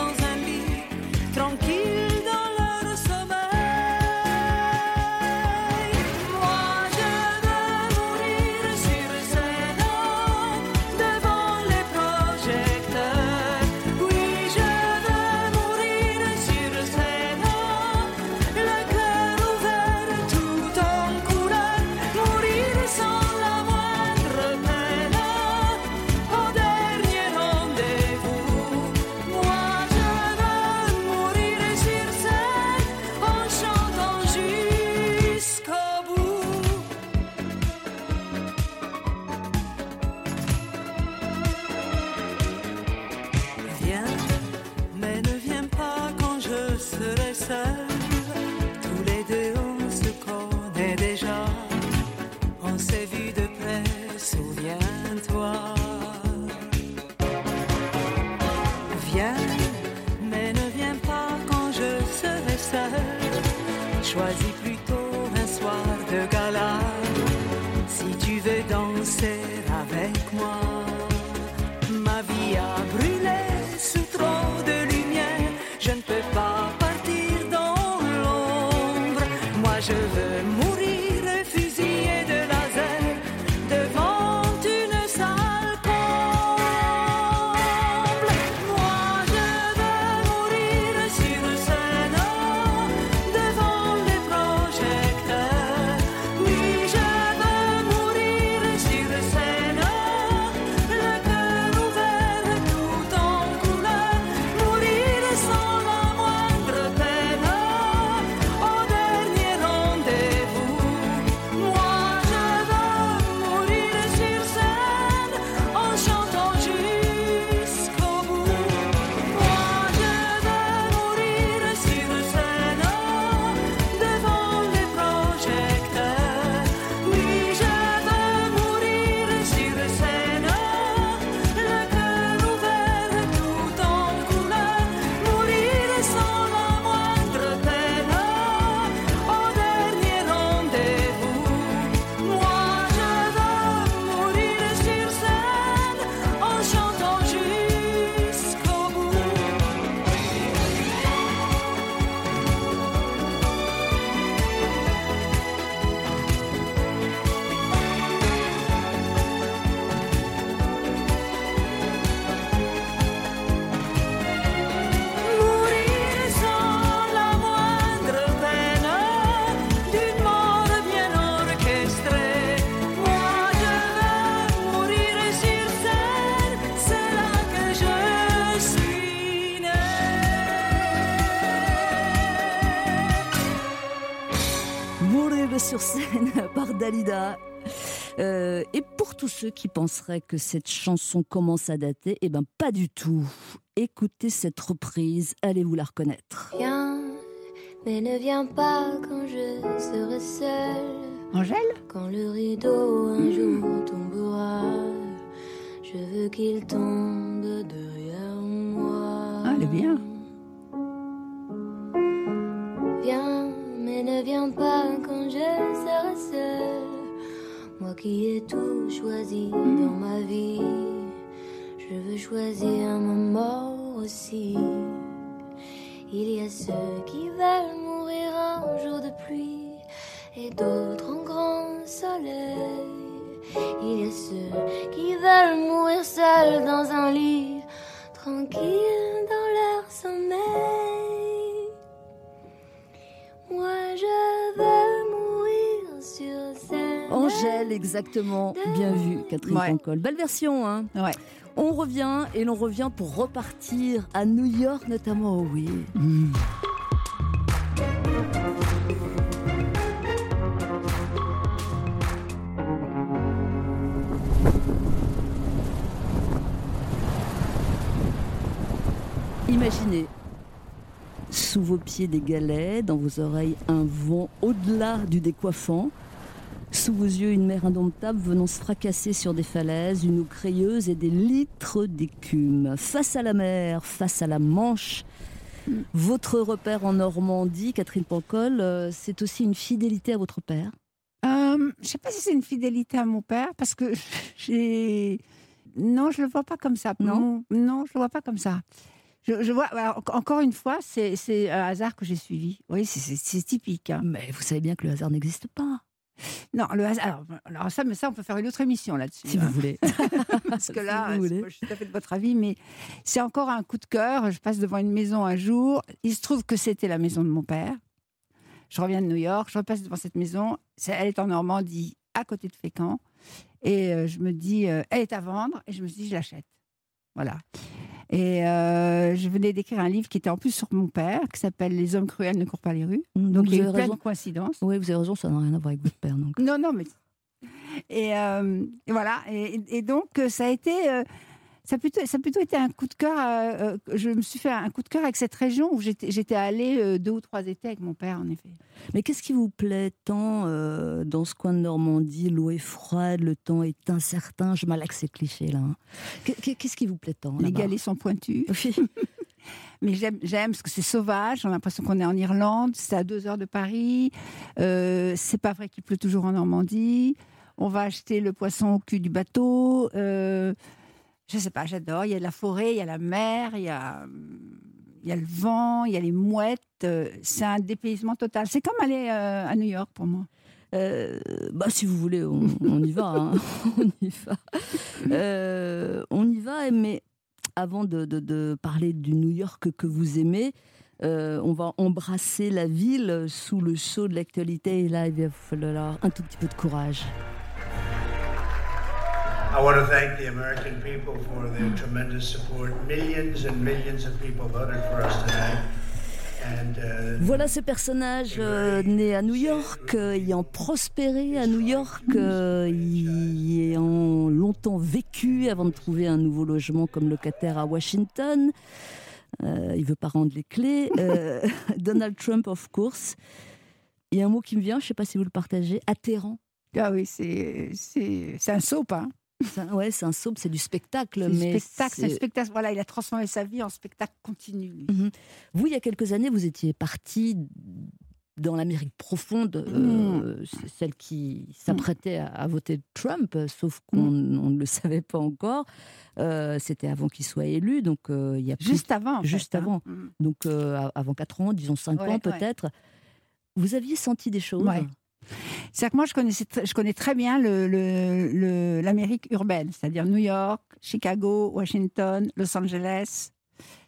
Dalida. Euh, et pour tous ceux qui penseraient que cette chanson commence à dater, eh ben pas du tout. Écoutez cette reprise, allez vous la reconnaître? Viens, mais ne viens pas quand je serai seule. Angèle? Quand le rideau un jour tombera, je veux qu'il tombe derrière moi. Ah, elle est bien. Viens, ne viens pas quand je serai seule. Moi qui ai tout choisi dans ma vie, je veux choisir ma mort aussi. Il y a ceux qui veulent mourir un jour de pluie et d'autres en grand soleil. Il y a ceux qui veulent mourir seuls dans un lit, tranquilles dans leur sommeil. Moi je veux mourir sur scène. Angèle, exactement. Bien vu, Catherine Ouais. Pancol. Belle version, hein Ouais. On revient et l'on revient pour repartir à New York notamment. Oh oui. Imaginez sous vos pieds des galets, dans vos oreilles un vent au-delà du décoiffant, sous vos yeux une mer indomptable venant se fracasser sur des falaises, une eau crayeuse et des litres d'écume. Face à la mer, face à la Manche, votre repère en Normandie, Catherine Pancol, euh, c'est aussi une fidélité à votre père? Euh, je sais pas si c'est une fidélité à mon père, parce que j'ai. Non, je le vois pas comme ça. Non? Non, je le vois pas comme ça. Je, je vois. alors, en- encore une fois, c'est un hasard que j'ai suivi. Oui, c'est- typique. hein. Mais vous savez bien que le hasard n'existe pas, Non, le hasard. Alors, alors ça, mais ça, on peut faire une autre émission là-dessus. si hein. vous voulez. Parce que là, euh, je suis tout à fait de votre avis, mais c'est encore un coup de cœur. Je passe devant une maison un jour. Il se trouve que c'était la maison de mon père. Je reviens de New York, je repasse devant cette maison. Elle est en Normandie, à côté de Fécamp. Et euh, je me dis, euh, elle est à vendre. Et je me dis, je l'achète. Voilà. Et euh, je venais d'écrire un livre qui était en plus sur mon père, qui s'appelle Les hommes cruels ne courent pas les rues. Donc vous il y a eu plein raison. de coïncidences. Oui, vous avez raison, ça n'a rien à voir avec votre père. Donc. Non, non, mais. Et, euh, et voilà. Et, et donc, euh, ça a été. Ça a, plutôt, ça a plutôt été un coup de cœur. euh, euh, je me suis fait un coup de cœur avec cette région où j'étais allée euh, deux ou trois étés avec mon père, en effet. Mais qu'est-ce qui vous plaît tant euh, dans ce coin de Normandie? L'eau est froide, le temps est incertain. Je malaxe ces clichés-là. hein. Qu'est- Qu'est-ce qui vous plaît tant Les galets sont pointus. Oui. Mais j'aime, j'aime parce que c'est sauvage. On a l'impression qu'on est en Irlande. C'est à deux heures de Paris. Euh, c'est pas vrai qu'il pleut toujours en Normandie. on va acheter le poisson au cul du bateau. Euh, je sais pas, j'adore. Il y a la forêt, il y a la mer, il y a, il y a le vent, il y a les mouettes. euh, C'est un dépaysement total. C'est comme aller euh, à New York pour moi. Euh, bah, si vous voulez, on, on y va. hein. on y va. Euh, on y va, mais avant de, de- de parler du New York que vous aimez, euh, on va embrasser la ville sous le sceau de l'actualité. Et là, il va falloir un tout petit peu de courage. I want to thank the American people for their tremendous support. Millions and millions of people voted for us tonight. And, uh, Voilà ce personnage euh, né à New York, euh, ayant prospéré à New York, euh, y ayant longtemps vécu avant de trouver un nouveau logement comme locataire à Washington. Euh, il veut pas rendre les clés. Euh, Donald Trump, of course. Il y a un mot qui me vient, je ne sais pas si vous le partagez, atterrant. Ah oui, c'est c'est c'est un soap. Hein. Un- ouais, c'est un soap, c'est du spectacle. C'est mais spectacle, spectacle. Voilà, il a transformé sa vie en spectacle continu. Mhm. Vous, il y a quelques années, vous étiez parti dans l'Amérique profonde, Mm. euh, c- celle qui s'apprêtait à, à voter Trump, sauf qu'on Mm. on ne le savait pas encore. Euh, C'était avant qu'il soit élu, donc euh, il y a plus- Juste avant. juste fait, hein. avant. Mm. donc avant 4 ans, disons 5 Ouais, ans ouais. peut-être. Vous aviez senti des choses Ouais. C'est-à-dire que moi, je, connaissais tr- je connais très bien le- le- le- l'Amérique urbaine, c'est-à-dire New York, Chicago, Washington, Los Angeles.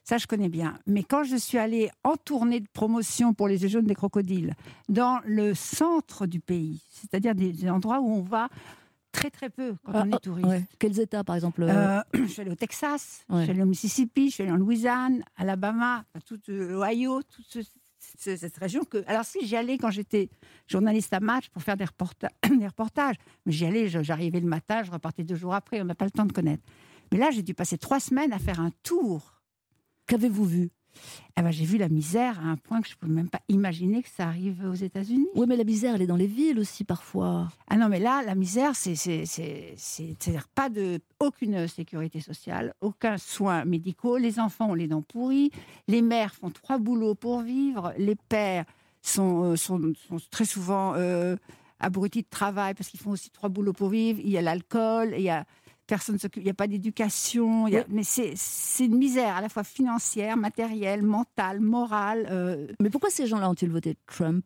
Ça, je connais bien. Mais quand je suis allée en tournée de promotion pour les Jeux jaunes des crocodiles, dans le centre du pays, c'est-à-dire des, des endroits où on va très très peu quand Ah, on ah, est touriste. ouais. Quels États, par exemple euh, Euh, je suis allée au Texas, je suis allée au Mississippi, je suis allée en Louisiane, Alabama, tout euh, l'Ohio, toute ce- ce- cette région que. Alors si j'y allais quand j'étais journaliste à match pour faire des, des reportages, mais j'y allais, j'arrivais le matin, je repartais deux jours après, on n'a pas le temps de connaître. Mais là, j'ai dû passer trois semaines à faire un tour. Qu'avez-vous vu? Eh ben, j'ai vu la misère à un point que je ne pouvais même pas imaginer que ça arrive aux États-Unis. Oui, mais la misère, elle est dans les villes aussi parfois. Ah non, mais là, la misère, c'est c'est- c'est- c'est- c'est-à-dire pas de aucune sécurité sociale, aucun soin médicaux. Les enfants ont les dents pourries, les mères font trois boulots pour vivre, les pères sont, euh, sont, sont très souvent euh, abrutis de travail parce qu'ils font aussi trois boulots pour vivre. Il y a l'alcool, il y a personne s'occupe, il n'y a pas d'éducation, mais c'est une misère à la fois financière, matérielle, mentale, morale. euh, Mais pourquoi ces gens-là ont-ils voté Trump?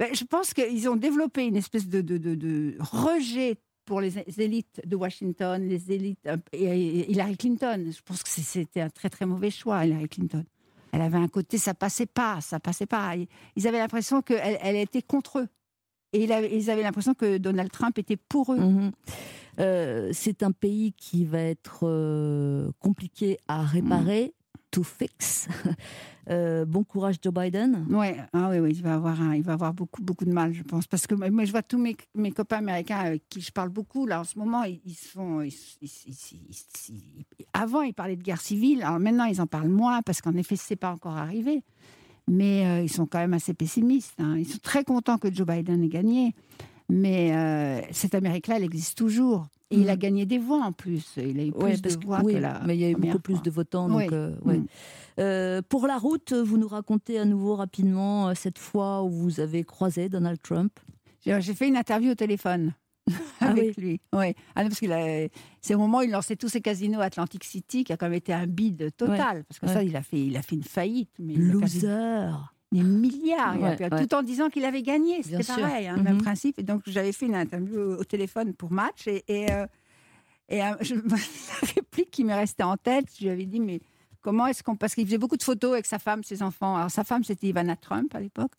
Ben, je pense qu'ils ont développé une espèce de, de- de- de rejet pour les élites de Washington, les élites et, Hillary Clinton. Je pense que c'était un très très mauvais choix, Hillary Clinton. Elle avait un côté, ça passait pas, ça passait pas. Ils avaient l'impression qu'elle elle était contre eux. Et ils avaient l'impression que Donald Trump était pour eux. Mhm. Euh, c'est un pays qui va être euh, compliqué à réparer, to fix. Euh, bon courage Joe Biden. Ouais, ah oui, oui, il va avoir, il va avoir beaucoup, beaucoup de mal, je pense, parce que moi, je vois tous mes, mes copains américains avec qui je parle beaucoup là en ce moment, ils, ils sont, avant ils parlaient de guerre civile, alors maintenant ils en parlent moins parce qu'en effet c'est pas encore arrivé, mais ils sont quand même assez pessimistes. hein. Ils sont très contents que Joe Biden ait gagné, mais euh, cette Amérique-là, elle existe toujours. Et il a gagné des voix en plus. Il a eu plus Ouais, de que- voix oui, que la mais il y a eu beaucoup plus de votants. Donc, Oui. euh, ouais. Mm. Euh, pour la route, vous nous racontez à nouveau rapidement euh, cette fois où vous avez croisé Donald Trump. J'ai fait une interview au téléphone Ah avec lui. Ouais. Ah non, parce qu'il a- c'est au moment où il lançait tous ses casinos Atlantic City qui a quand même été un bid total. Parce que Ouais. ça, il a fait, il a fait une faillite. Mais Loser. Des milliards. il a Ouais, perdu, ouais. Tout en disant qu'il avait gagné. C'était pareil, hein, Mhm. même principe. Et donc, j'avais fait une interview au, téléphone pour match. Et, et, euh, et, euh, je- la réplique qui m'est restée en tête, je lui avais dit, mais comment est-ce qu'on. Parce qu'il faisait beaucoup de photos avec sa femme, ses enfants. Alors, sa femme, c'était Ivana Trump à l'époque.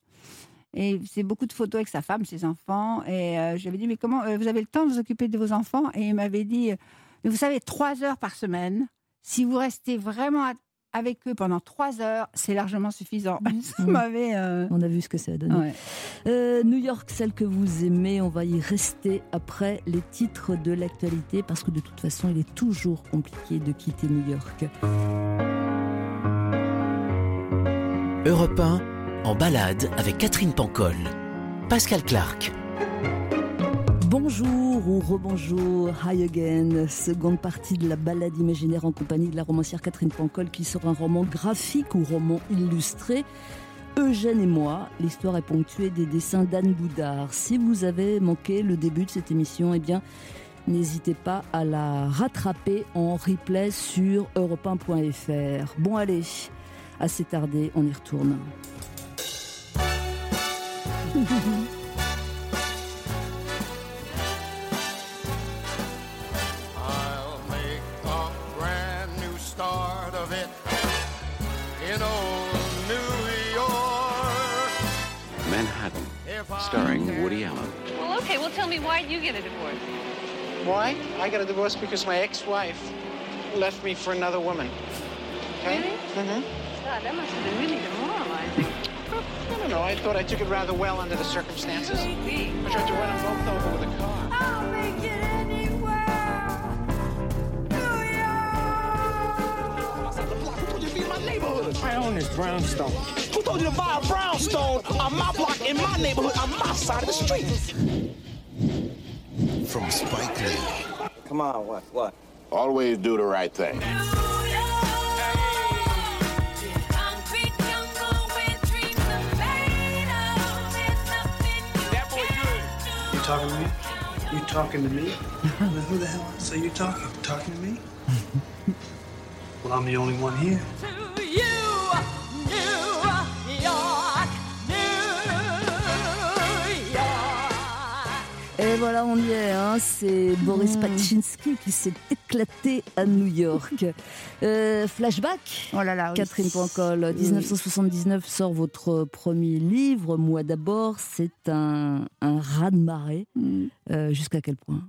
Et faisait beaucoup de photos avec sa femme, ses enfants. Et euh, j'avais dit, mais comment vous avez le temps de vous occuper de vos enfants? Et il m'avait dit, mais vous savez, trois heures par semaine, si vous restez vraiment avec eux pendant trois heures, c'est largement suffisant. Euh, On a vu ce que ça a donné. ouais. Euh, New York, celle que vous aimez, on va y rester après les titres de l'actualité parce que de toute façon, il est toujours compliqué de quitter New York. Europe 1, en balade avec Catherine Pancol. Pascal Clark. Bonjour ou rebonjour, hi again, seconde partie de la balade imaginaire en compagnie de la romancière Catherine Pancol qui sera un roman graphique ou roman illustré. Eugène et moi. L'histoire est ponctuée des dessins d'Anne Boudard. Si vous avez manqué le début de cette émission, eh bien, n'hésitez pas à la rattraper en replay sur europe Bon, allez, assez tardé, on y retourne. starring Woody Allen. Well, okay, well, tell me, why'd you get a divorce? Why? I got a divorce because my ex-wife left me for another woman. Okay? Really? Mm-hmm. God, that must have been really demoralizing. I don't know. I thought I took it rather well under the circumstances. I tried to run them both over with a car. I own this brownstone. Who told you to buy a brownstone on my block in my neighborhood on my side of the street? From Spike Lee. Come on, what? What? Always do the right thing. You talking to me? You talking to me? Who the hell else are you talking? Talking to me? Well, I'm the only one here. Voilà, on y est. hein. C'est Boris Pachinski qui s'est éclaté à New York. Euh, flashback Oh là là, oui. Catherine Pancol, 1979 sort votre premier livre, Moi d'abord. C'est un, un raz-de-marée. Mm. Euh, Jusqu'à quel point?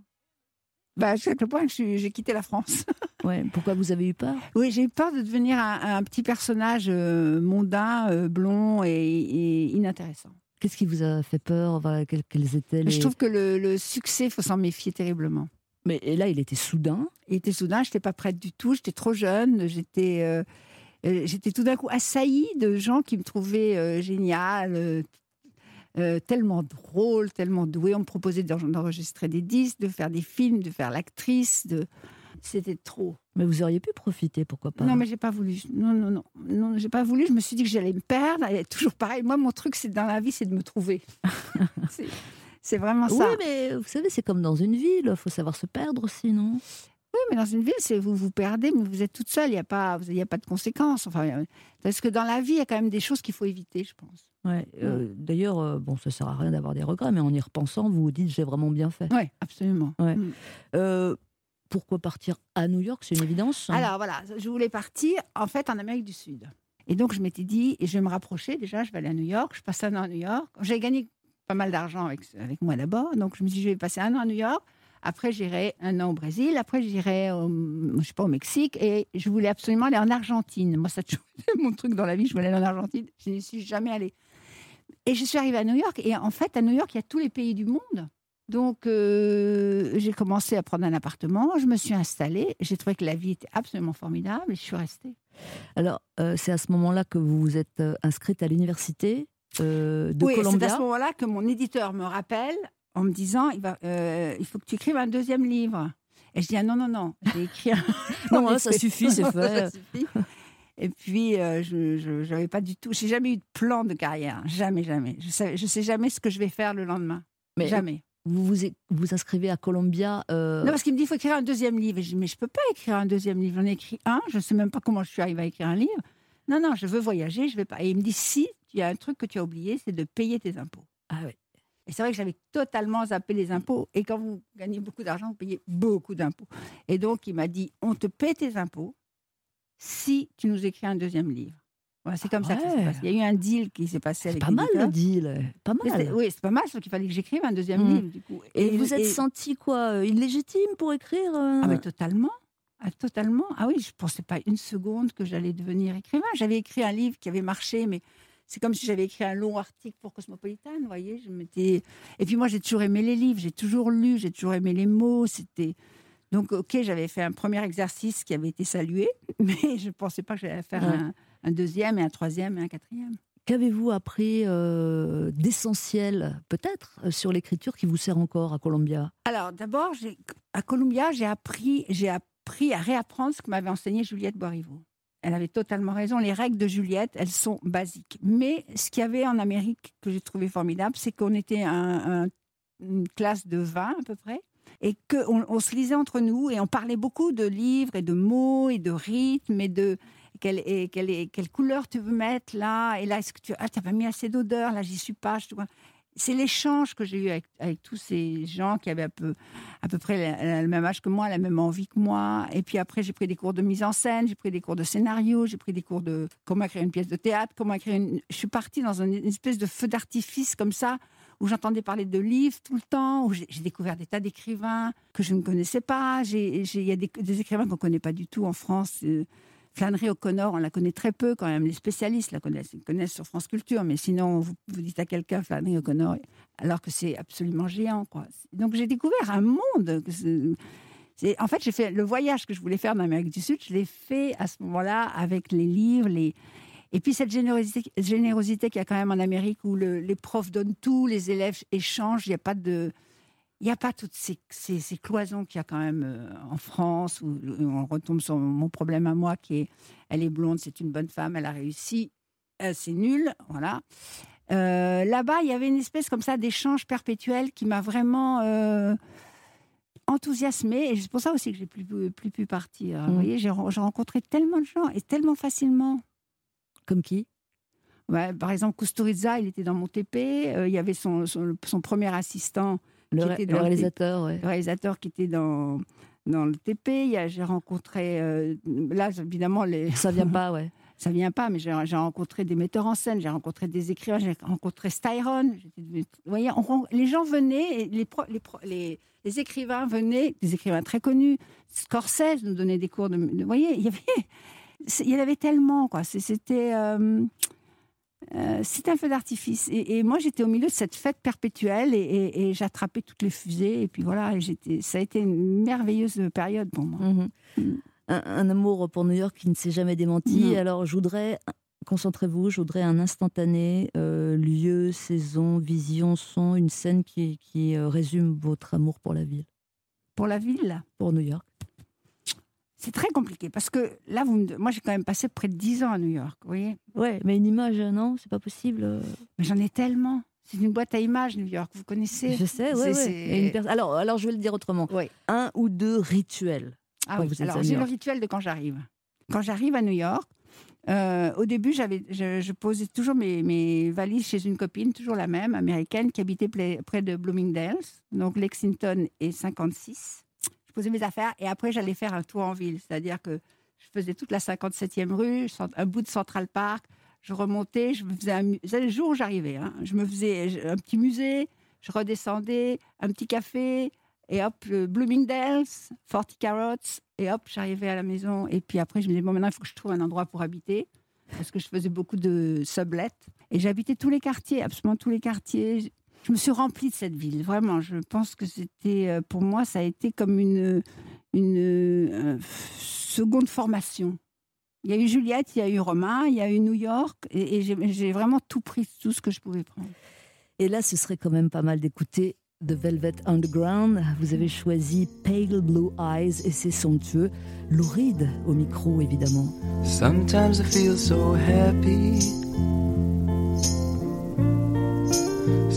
Bah, jusqu'à quel point j'ai quitté la France. ouais. Pourquoi vous avez eu peur? Oui, j'ai eu peur de devenir un, un petit personnage euh, mondain, blond et, et inintéressant. Qu'est-ce qui vous a fait peur? Voilà, quels, quels étaient les... Je trouve que le, le succès, il faut s'en méfier terriblement. Mais et là, il était soudain? Il était soudain, je n'étais pas prête du tout, j'étais trop jeune, j'étais euh, euh, j'étais tout d'un coup assaillie de gens qui me trouvaient euh, géniale, euh, tellement drôle, tellement douée. On me proposait d'en- d'enregistrer des disques, de faire des films, de faire l'actrice. De... C'était trop. Mais vous auriez pu profiter, pourquoi pas Non, mais j'ai pas voulu. Non, non, non, non, j'ai pas voulu. Je me suis dit que j'allais me perdre. Et toujours pareil. Moi, mon truc, c'est dans la vie, c'est de me trouver. C'est- vraiment ça. Oui, mais vous savez, c'est comme dans une ville. Il faut savoir se perdre aussi, non? Oui, mais dans une ville, c'est vous vous perdez, mais vous êtes toute seule. Il n'y a pas, il y a pas de conséquences. Enfin, euh, parce que dans la vie, il y a quand même des choses qu'il faut éviter, je pense. Ouais, euh, D'ailleurs, euh, bon, ça sert à rien d'avoir des regrets, mais en y repensant, vous vous dites j'ai vraiment bien fait. Oui, absolument. Ouais. Mm. Euh, pourquoi partir à New York C'est une évidence. hein Alors voilà, je voulais partir en fait en Amérique du Sud. Et donc je m'étais dit, et je me rapprocher déjà, je vais aller à New York, je passe un an à New York. J'ai gagné pas mal d'argent avec, avec moi d'abord, donc je me suis dit, je vais passer un an à New York. Après, j'irai un an au Brésil. Après, j'irai, au, je pas, au Mexique. Et je voulais absolument aller en Argentine. Moi, ça mon truc dans la vie. Je voulais aller en Argentine. Je n'y suis jamais allée. Et je suis arrivée à New York. Et en fait, à New York, il y a tous les pays du monde. Donc, euh, j'ai commencé à prendre un appartement. Je me suis installée. J'ai trouvé que la vie était absolument formidable. Et je suis restée. Alors, euh, c'est à ce moment-là que vous vous êtes euh, inscrite à l'université euh, de oui, c'est Columbia. à ce moment-là que mon éditeur me rappelle en me disant il, va, il faut que tu écrives un deuxième livre. Et je dis ah non, non, non, j'ai écrit un. Non, hein, ça suffit, c'est fait. Ça suffit. Et puis, euh, je n'avais pas du tout. J'ai jamais eu de plan de carrière. Jamais, jamais. Je sais, je sais jamais ce que je vais faire le lendemain. Mais jamais. Vous vous, vous inscrivez à Columbia. euh, Non, parce qu'il me dit il faut écrire un deuxième livre. Et je dis mais je peux pas écrire un deuxième livre. J'en ai écrit un. Je sais même pas comment je suis arrivée à écrire un livre. Non, non, je veux voyager. Je vais pas. Et il me dit si il y a un truc que tu as oublié, c'est de payer tes impôts. Ah ouais. Et c'est vrai que j'avais totalement zappé les impôts. Et quand vous gagnez beaucoup d'argent, vous payez beaucoup d'impôts. Et donc, il m'a dit on te paie tes impôts si tu nous écris un deuxième livre. C'est comme ça que ça s'est passé. Il y a eu un deal qui s'est passé avec pas mal le deal. Pas mal. Oui, c'est pas mal, sauf qu'il fallait que j'écrive un deuxième Mm. livre, du coup. Et, vous êtes et- senti quoi euh, Illégitime pour écrire euh, Ah, mais totalement. Ah, totalement. Ah oui, je ne pensais pas une seconde que j'allais devenir écrivain. J'avais écrit un livre qui avait marché, mais c'est comme si j'avais écrit un long article pour Cosmopolitan, vous voyez. Je m'étais... Et puis moi, j'ai toujours aimé les livres, j'ai toujours lu, j'ai toujours aimé les mots. C'était... Donc, ok, j'avais fait un premier exercice qui avait été salué, mais je ne pensais pas que j'allais faire Ouais. un, un deuxième et un troisième et un quatrième. Qu'avez-vous appris euh, d'essentiel, peut-être, euh, sur l'écriture qui vous sert encore à Columbia? Alors, d'abord, à Columbia, j'ai appris, j'ai appris à réapprendre ce que m'avait enseigné Juliette Boiriveau. elle avait totalement raison. Les règles de Juliette, elles sont basiques. Mais ce qu'il y avait en Amérique que j'ai trouvé formidable, c'est qu'on était un- un- une classe de 20 à peu près. Et qu'on on se lisait entre nous et on parlait beaucoup de livres et de mots et de rythmes et de quelle, couleur tu veux mettre là. Et là, est-ce que tu ah, t'as pas mis assez d'odeur Là, j'y suis pas. C'est l'échange que j'ai eu avec, tous ces gens qui avaient à peu près le, même âge que moi, la même envie que moi. Et puis après, j'ai pris des cours de mise en scène, j'ai pris des cours de scénario, j'ai pris des cours de comment écrire une pièce de théâtre, comment écrire une... Je suis partie dans une espèce de feu d'artifice comme ça, où j'entendais parler de livres tout le temps, où j'ai découvert des tas d'écrivains que je ne connaissais pas. Il y a des, des écrivains qu'on ne connaît pas du tout en France. Euh, Flannery O'Connor, on la connaît très peu quand même. Les spécialistes la connaissent, ils connaissent sur France Culture, mais sinon, vous, vous dites à quelqu'un Flannery O'Connor, alors que c'est absolument géant. Quoi. Donc j'ai découvert un monde. c'est- En fait, j'ai fait le voyage que je voulais faire en Amérique du Sud, je l'ai fait à ce moment-là avec les livres, les... Et puis cette générosité, générosité qu'il y a quand même en Amérique où le- les profs donnent tout, les élèves échangent, il n'y a pas de... Il n'y a pas toutes ces, ces- ces cloisons qu'il y a quand même euh, en France, où où on retombe sur mon problème à moi, qui est, elle est blonde, c'est une bonne femme, elle a réussi, euh, c'est nul, voilà. Euh, Là-bas, il y avait une espèce comme ça d'échange perpétuel qui m'a vraiment enthousiasmée, et c'est pour ça aussi que j'ai plus, plus pu partir. Vous Mm. voyez, j'ai ren- j'ai rencontré tellement de gens, et tellement facilement. Comme qui? Par exemple, Kusturica, il était dans mon TP. il y avait son, son, son premier assistant. Le qui était le dans T- réalisateur, ouais. le réalisateur qui était dans, dans le TP. J'ai rencontré. euh, là, évidemment, les. Ça vient pas, ouais. Ça vient pas, mais j'ai rencontré des metteurs en scène, j'ai rencontré des écrivains, j'ai rencontré Styron. Vous voyez, on les gens venaient, les, pro- les, pro- les, les écrivains venaient, des écrivains très connus. Scorsese nous donnait des cours de. vous voyez, il y avait, c'est- il y en avait tellement, quoi. C'était. euh, euh, c'était un feu d'artifice. Et, et moi, j'étais au milieu de cette fête perpétuelle et, et- et j'attrapais toutes les fusées. Et puis voilà, ça a été une merveilleuse période pour moi. Mhm. Un, un amour pour New York qui ne s'est jamais démenti. Alors, je voudrais, concentrez-vous, je voudrais un instantané, euh, lieu, saison, vision, son, une scène qui, qui euh, résume votre amour pour la ville. Pour la ville? Pour New York. C'est très compliqué parce que là, vous me- moi, j'ai quand même passé près de 10 ans à New York, vous voyez. Ouais, mais une image, non, c'est pas possible. euh. Mais j'en ai tellement. C'est une boîte à images, New York, vous connaissez Je sais, ouais, pers- alors, alors, je vais le dire autrement. Un ou deux rituels. Ah oui, alors j'ai le rituel de quand j'arrive. Quand j'arrive à New York, euh, au début, j'avais, je, je posais toujours mes, mes valises chez une copine, toujours la même, américaine, qui habitait près de Bloomingdale's, donc Lexington et 56. Je posais mes affaires et après, j'allais faire un tour en ville, c'est-à-dire que je faisais toute la 57e rue, un bout de Central Park, je remontais, je me faisais un, jour j'arrivais, hein, je me faisais un petit musée, je redescendais, un petit café, et hop, le Bloomingdale's, 40 Carrots, et hop, j'arrivais à la maison. Et puis après, je me disais, bon, maintenant, il faut que je trouve un endroit pour habiter, parce que je faisais beaucoup de sublets. Et j'habitais tous les quartiers, absolument tous les quartiers. Je me suis remplie de cette ville, vraiment. Je pense que c'était, euh, pour moi, ça a été comme une, une euh, seconde formation. Il y a eu Juliette, il y a eu Romain, il y a eu New York, et, et j'ai vraiment tout pris, tout ce que je pouvais prendre. Et là, ce serait quand même pas mal d'écouter The Velvet Underground. Vous avez choisi Pale Blue Eyes et c'est somptueux. Lou Reed au micro, évidemment. Sometimes I feel so happy.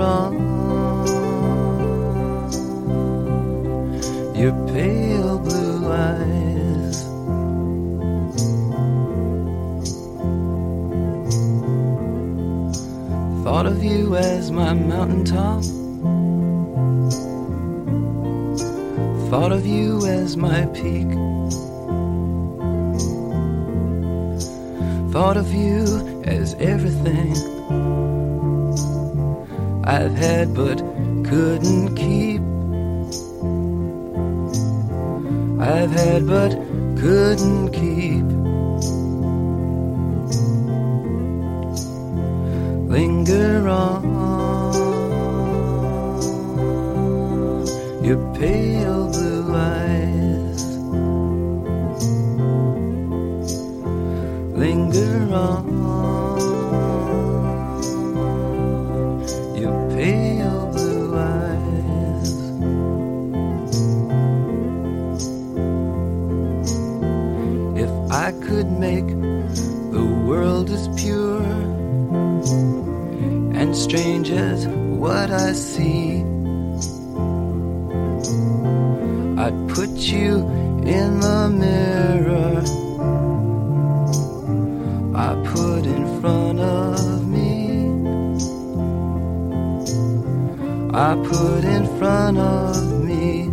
On, your pale blue eyes. Thought of you as my mountaintop. Thought of you as my peak. Thought of you as everything I've had but couldn't keep. I've had but couldn't keep. Linger on your pale blue eyes. Linger on pale blue eyes. If I could make the world as pure and strange as what I see, I'd put you in the mirror I put in front of me.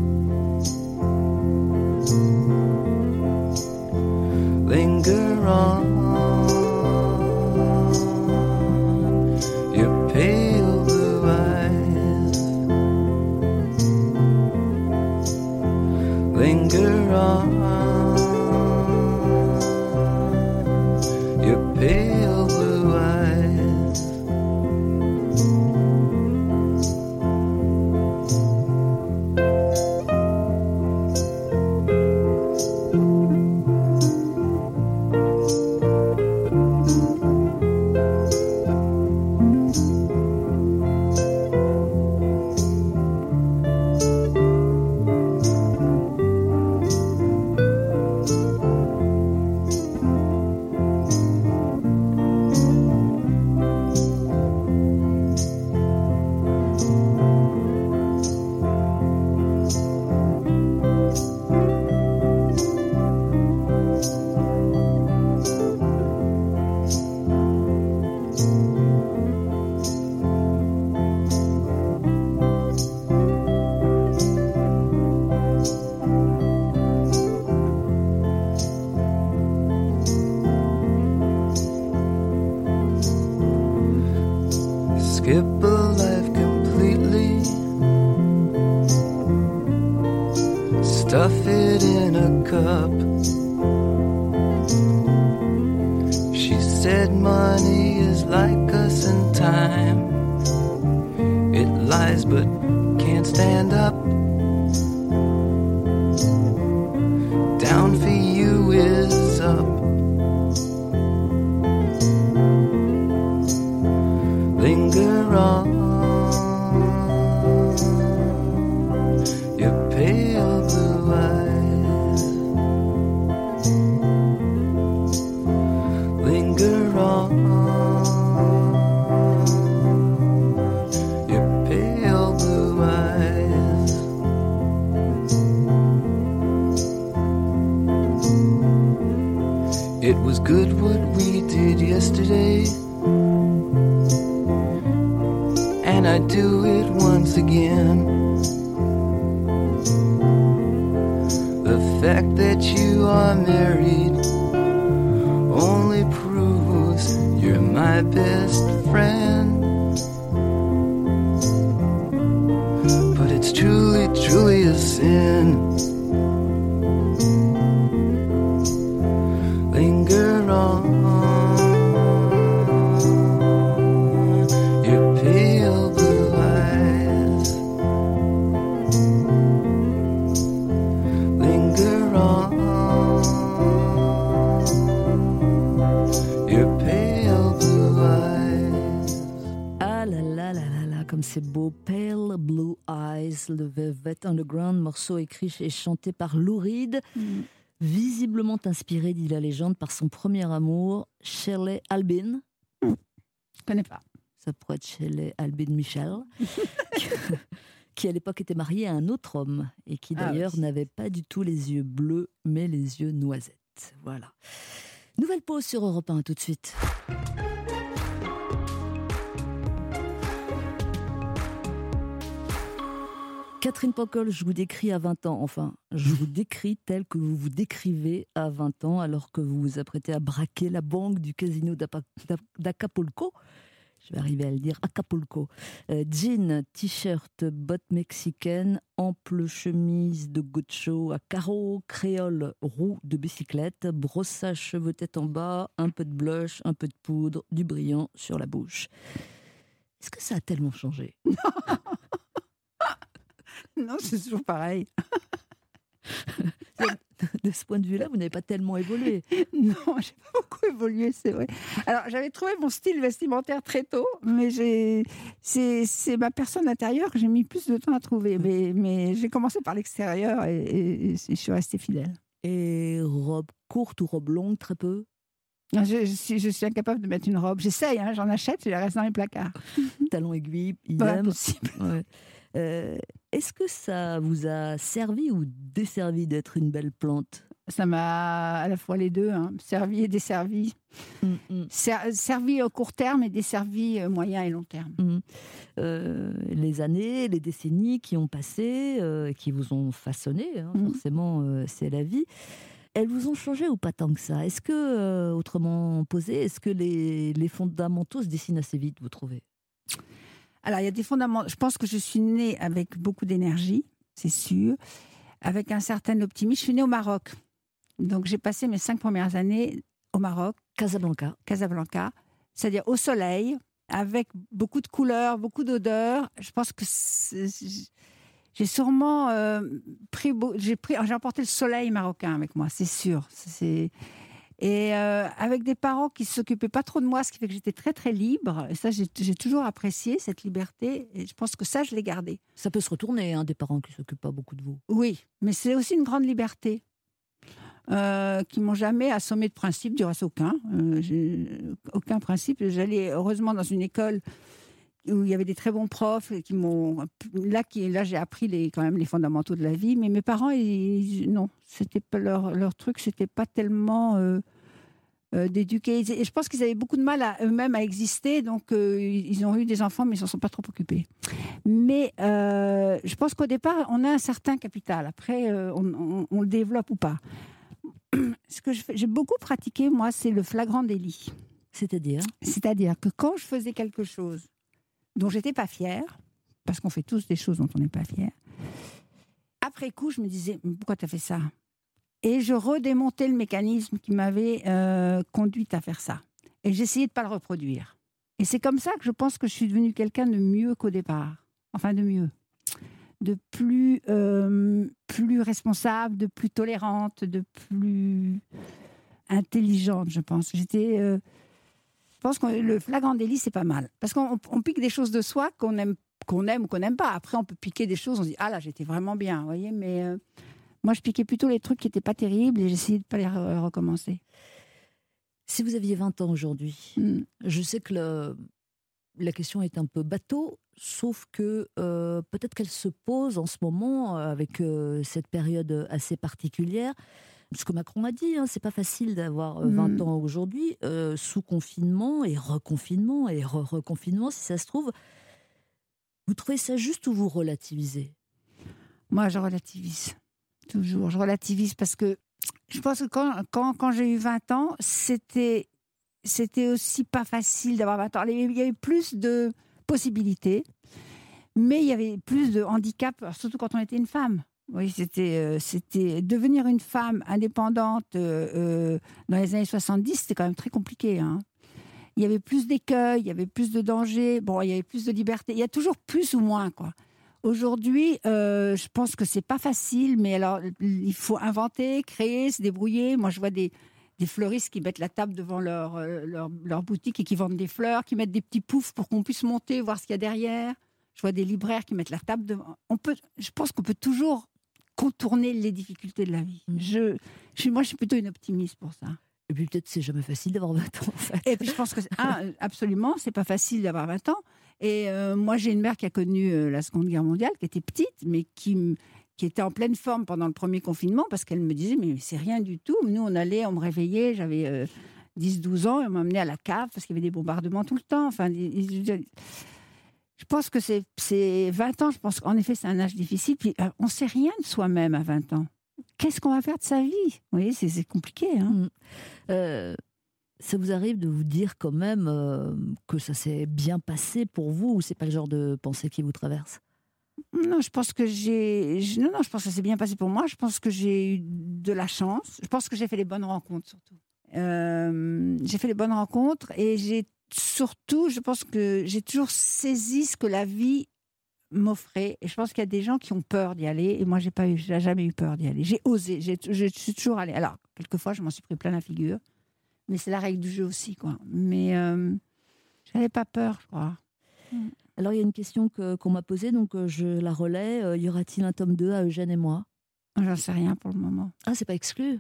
Linger on Down morceau écrit et chanté par Lou Reed, visiblement inspiré, dit la légende, par son premier amour, Shirley Albin. Je connais pas. Ça pourrait être Shirley Albin Michel, qui à l'époque était mariée à un autre homme et qui Ah d'ailleurs oui. n'avait pas du tout les yeux bleus, mais les yeux noisettes. Voilà. Nouvelle pause sur Europe 1, tout de suite. Catherine Pancol, je vous décris à 20 ans, enfin, je vous décris tel que vous vous décrivez à 20 ans, alors que vous vous apprêtez à braquer la banque du casino d'Acapulco. je vais arriver à le dire, Acapulco. Euh, jean, t-shirt, bottes mexicaines, ample chemise de gaucho à carreaux, créole, roue de bicyclette, brossage cheveux tête en bas, un peu de blush, un peu de poudre, du brillant sur la bouche. Est-ce que ça a tellement changé? Non, c'est toujours pareil. de ce point de vue-là, vous n'avez pas tellement évolué. Non, j'ai pas beaucoup évolué, c'est vrai. Alors, j'avais trouvé mon style vestimentaire très tôt, mais j'ai, c'est, c'est ma personne intérieure que j'ai mis plus de temps à trouver. Mais, mais j'ai commencé par l'extérieur et, et- et je suis restée fidèle. Et robe courte ou robe longue, très peu? Je, je suis, je suis incapable de mettre une robe. J'essaye, hein, j'en achète, je les reste dans les placards. Talons aiguilles, idem. Ouais. Euh, Est-ce que ça vous a servi ou desservi d'être une belle plante? Ça m'a à la fois les deux, hein, servi et desservi. Mm, Ser- servi au court terme et desservi euh, moyen et long terme. Mhm. Euh, les années, les décennies qui ont passé, euh, qui vous ont façonné, hein, Mhm. forcément, euh, c'est la vie. Elles vous ont changé ou pas tant que ça? Est-ce que, autrement posé, est-ce que les, les fondamentaux se dessinent assez vite, vous trouvez? Alors, il y a des fondamentaux. Je pense que je suis née avec beaucoup d'énergie, c'est sûr, avec un certain optimisme. Je suis née au Maroc. Donc, j'ai passé mes cinq premières années au Maroc. Casablanca. Casablanca. C'est-à-dire au soleil, avec beaucoup de couleurs, beaucoup d'odeurs. Je pense que j'ai sûrement euh, pris, j'ai pris, j'ai emporté le soleil marocain avec moi, c'est sûr. C'est et euh, avec des parents qui s'occupaient pas trop de moi, ce qui fait que j'étais très très libre. Et ça, j'ai toujours apprécié cette liberté. Et je pense que ça, je l'ai gardé. Ça peut se retourner, hein, des parents qui s'occupent pas beaucoup de vous. Oui, mais c'est aussi une grande liberté. Euh, qui m'ont jamais assommé de principe, du reste aucun. Euh, j'ai aucun principe. J'allais heureusement dans une école où il y avait des très bons profs qui m'ont là qui là j'ai appris les quand même les fondamentaux de la vie. Mais mes parents, ils, non, c'était pas leur leur truc, c'était pas tellement euh, euh, d'éduquer. Et je pense qu'ils avaient beaucoup de mal à eux-mêmes à exister, donc euh, ils ont eu des enfants, mais ils s'en sont pas trop occupés. Mais je pense qu'au départ, on a un certain capital. Après, on, on- on le développe ou pas. Ce que j'ai beaucoup pratiqué, moi, c'est le flagrant délit. C'est-à-dire? C'est-à-dire que quand je faisais quelque chose dont j'étais pas fière, parce qu'on fait tous des choses dont on n'est pas fier, après coup, je me disais, pourquoi tu as fait ça? Et je redémontais le mécanisme qui m'avait euh, conduite à faire ça. Et j'essayais de pas le reproduire. Et c'est comme ça que je pense que je suis devenue quelqu'un de mieux qu'au départ. Enfin, de mieux. De plus, euh, plus responsable, de plus tolérante, de plus intelligente, je pense. J'étais. euh, je pense que le flagrant délit, c'est pas mal. Parce qu'on on pique des choses de soi qu'on aime, qu'on aime ou qu'on n'aime pas. Après, on peut piquer des choses, on se dit, ah là, j'étais vraiment bien, vous voyez. Mais euh, moi, je piquais plutôt les trucs qui n'étaient pas terribles et j'essayais de ne pas les re- recommencer. Si vous aviez 20 ans aujourd'hui, Hmm. je sais que le- la question est un peu bateau, sauf que euh, peut-être qu'elle se pose en ce moment euh, avec euh, cette période assez particulière. Ce que Macron a dit, hein, c'est pas facile d'avoir euh, 20 Mm. ans aujourd'hui, euh, sous confinement et reconfinement et re-reconfinement, si ça se trouve. Vous trouvez ça juste ou vous relativisez? Moi, je relativise. Toujours. Je relativise parce que je pense que quand, quand, quand j'ai eu 20 ans, c'était, c'était aussi pas facile d'avoir 20 ans. Il y avait- il y avait plus de possibilités, mais il y avait plus de handicap, surtout quand on était une femme. Oui, c'était, euh, c'était devenir une femme indépendante euh, euh, dans les années 70, c'était quand même très compliqué. hein. Il y avait plus d'écueils, il y avait plus de dangers, bon, il y avait plus de liberté. Il y a toujours plus ou moins, quoi. Aujourd'hui, je pense que c'est pas facile, mais alors il faut inventer, créer, se débrouiller. Moi, je vois des, des fleuristes qui mettent la table devant leur, leur, leur boutique et qui vendent des fleurs, qui mettent des petits poufs pour qu'on puisse monter, voir ce qu'il y a derrière. Je vois des libraires qui mettent la table devant. On peut, je pense qu'on peut toujours contourner les difficultés de la vie. Je, je moi, je suis plutôt une optimiste pour ça. Et puis peut-être c'est jamais facile d'avoir 20 ans, en fait. Et puis je pense que, un, euh, absolument, c'est pas facile d'avoir 20 ans. Et euh, moi, j'ai une mère qui a connu euh, la Seconde Guerre mondiale, qui était petite, mais qui, qui était en pleine forme pendant le premier confinement, parce qu'elle me disait, mais c'est rien du tout. Nous, on allait, on me réveillait, j'avais euh, 10-12 ans, et on m'emmenait à la cave, parce qu'il y avait des bombardements tout le temps. Enfin, je pense que c'est c'est 20 ans, je pense qu'en effet, c'est un âge difficile. Puis euh, on sait rien de soi-même à 20 ans. Qu'est-ce qu'on va faire de sa vie? Vous voyez, c'est compliqué. Hein Euh, Ça vous arrive de vous dire quand même euh, que ça s'est bien passé pour vous ou c'est pas le genre de pensée qui vous traverse? Non, je pense que j'ai. Non, non, je pense que ça s'est bien passé pour moi. Je pense que j'ai eu de la chance. Je pense que j'ai fait les bonnes rencontres surtout. Euh, j'ai fait les bonnes rencontres et j'ai surtout, je pense que j'ai toujours saisi ce que la vie m'offrait. Et je pense qu'il y a des gens qui ont peur d'y aller et moi, j'ai pas eu, j'ai jamais eu peur d'y aller. J'ai osé. Je suis toujours allée. Alors, quelquefois, je m'en suis pris plein la figure, mais c'est la règle du jeu aussi, quoi. Mais euh, j'avais pas peur, je crois. Alors il y a une question que- qu'on m'a posée, donc euh, je la relais. Euh, y aura-t-il un tome 2 à Eugène et moi? J'en sais rien pour le moment. Ah, c'est pas exclu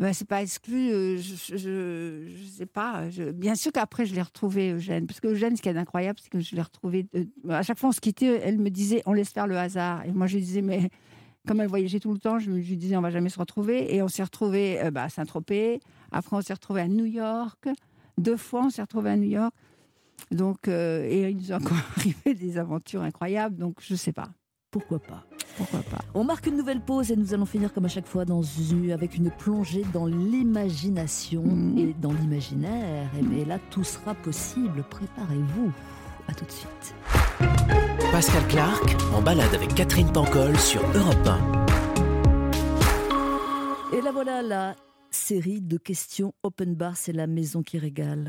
Ben, c'est pas exclu, euh, je, je, sais pas. je- bien sûr qu'après, je l'ai retrouvé, Eugène. Parce que Eugène, ce qui est incroyable, c'est que je l'ai retrouvé. euh, à chaque fois, on se quittait, elle me disait, on laisse faire le hasard. Et moi, je disais, mais comme elle voyageait tout le temps, je lui disais, on va jamais se retrouver. Et on s'est retrouvés euh, bah, à Saint-Tropez. Après, on s'est retrouvés à New York. Deux fois, on s'est retrouvés à New York. Donc, euh, et il nous a encore arrivé des aventures incroyables. Donc, je sais pas. Pourquoi pas? Pourquoi pas On marque une nouvelle pause et nous allons finir comme à chaque fois dans une, avec une plongée dans l'imagination Mhm. et dans l'imaginaire. Et là, tout sera possible. Préparez-vous. À tout de suite. Pascal Clark en balade avec Catherine Pancol sur Europe 1. Et là voilà la série de questions open bar, c'est la maison qui régale.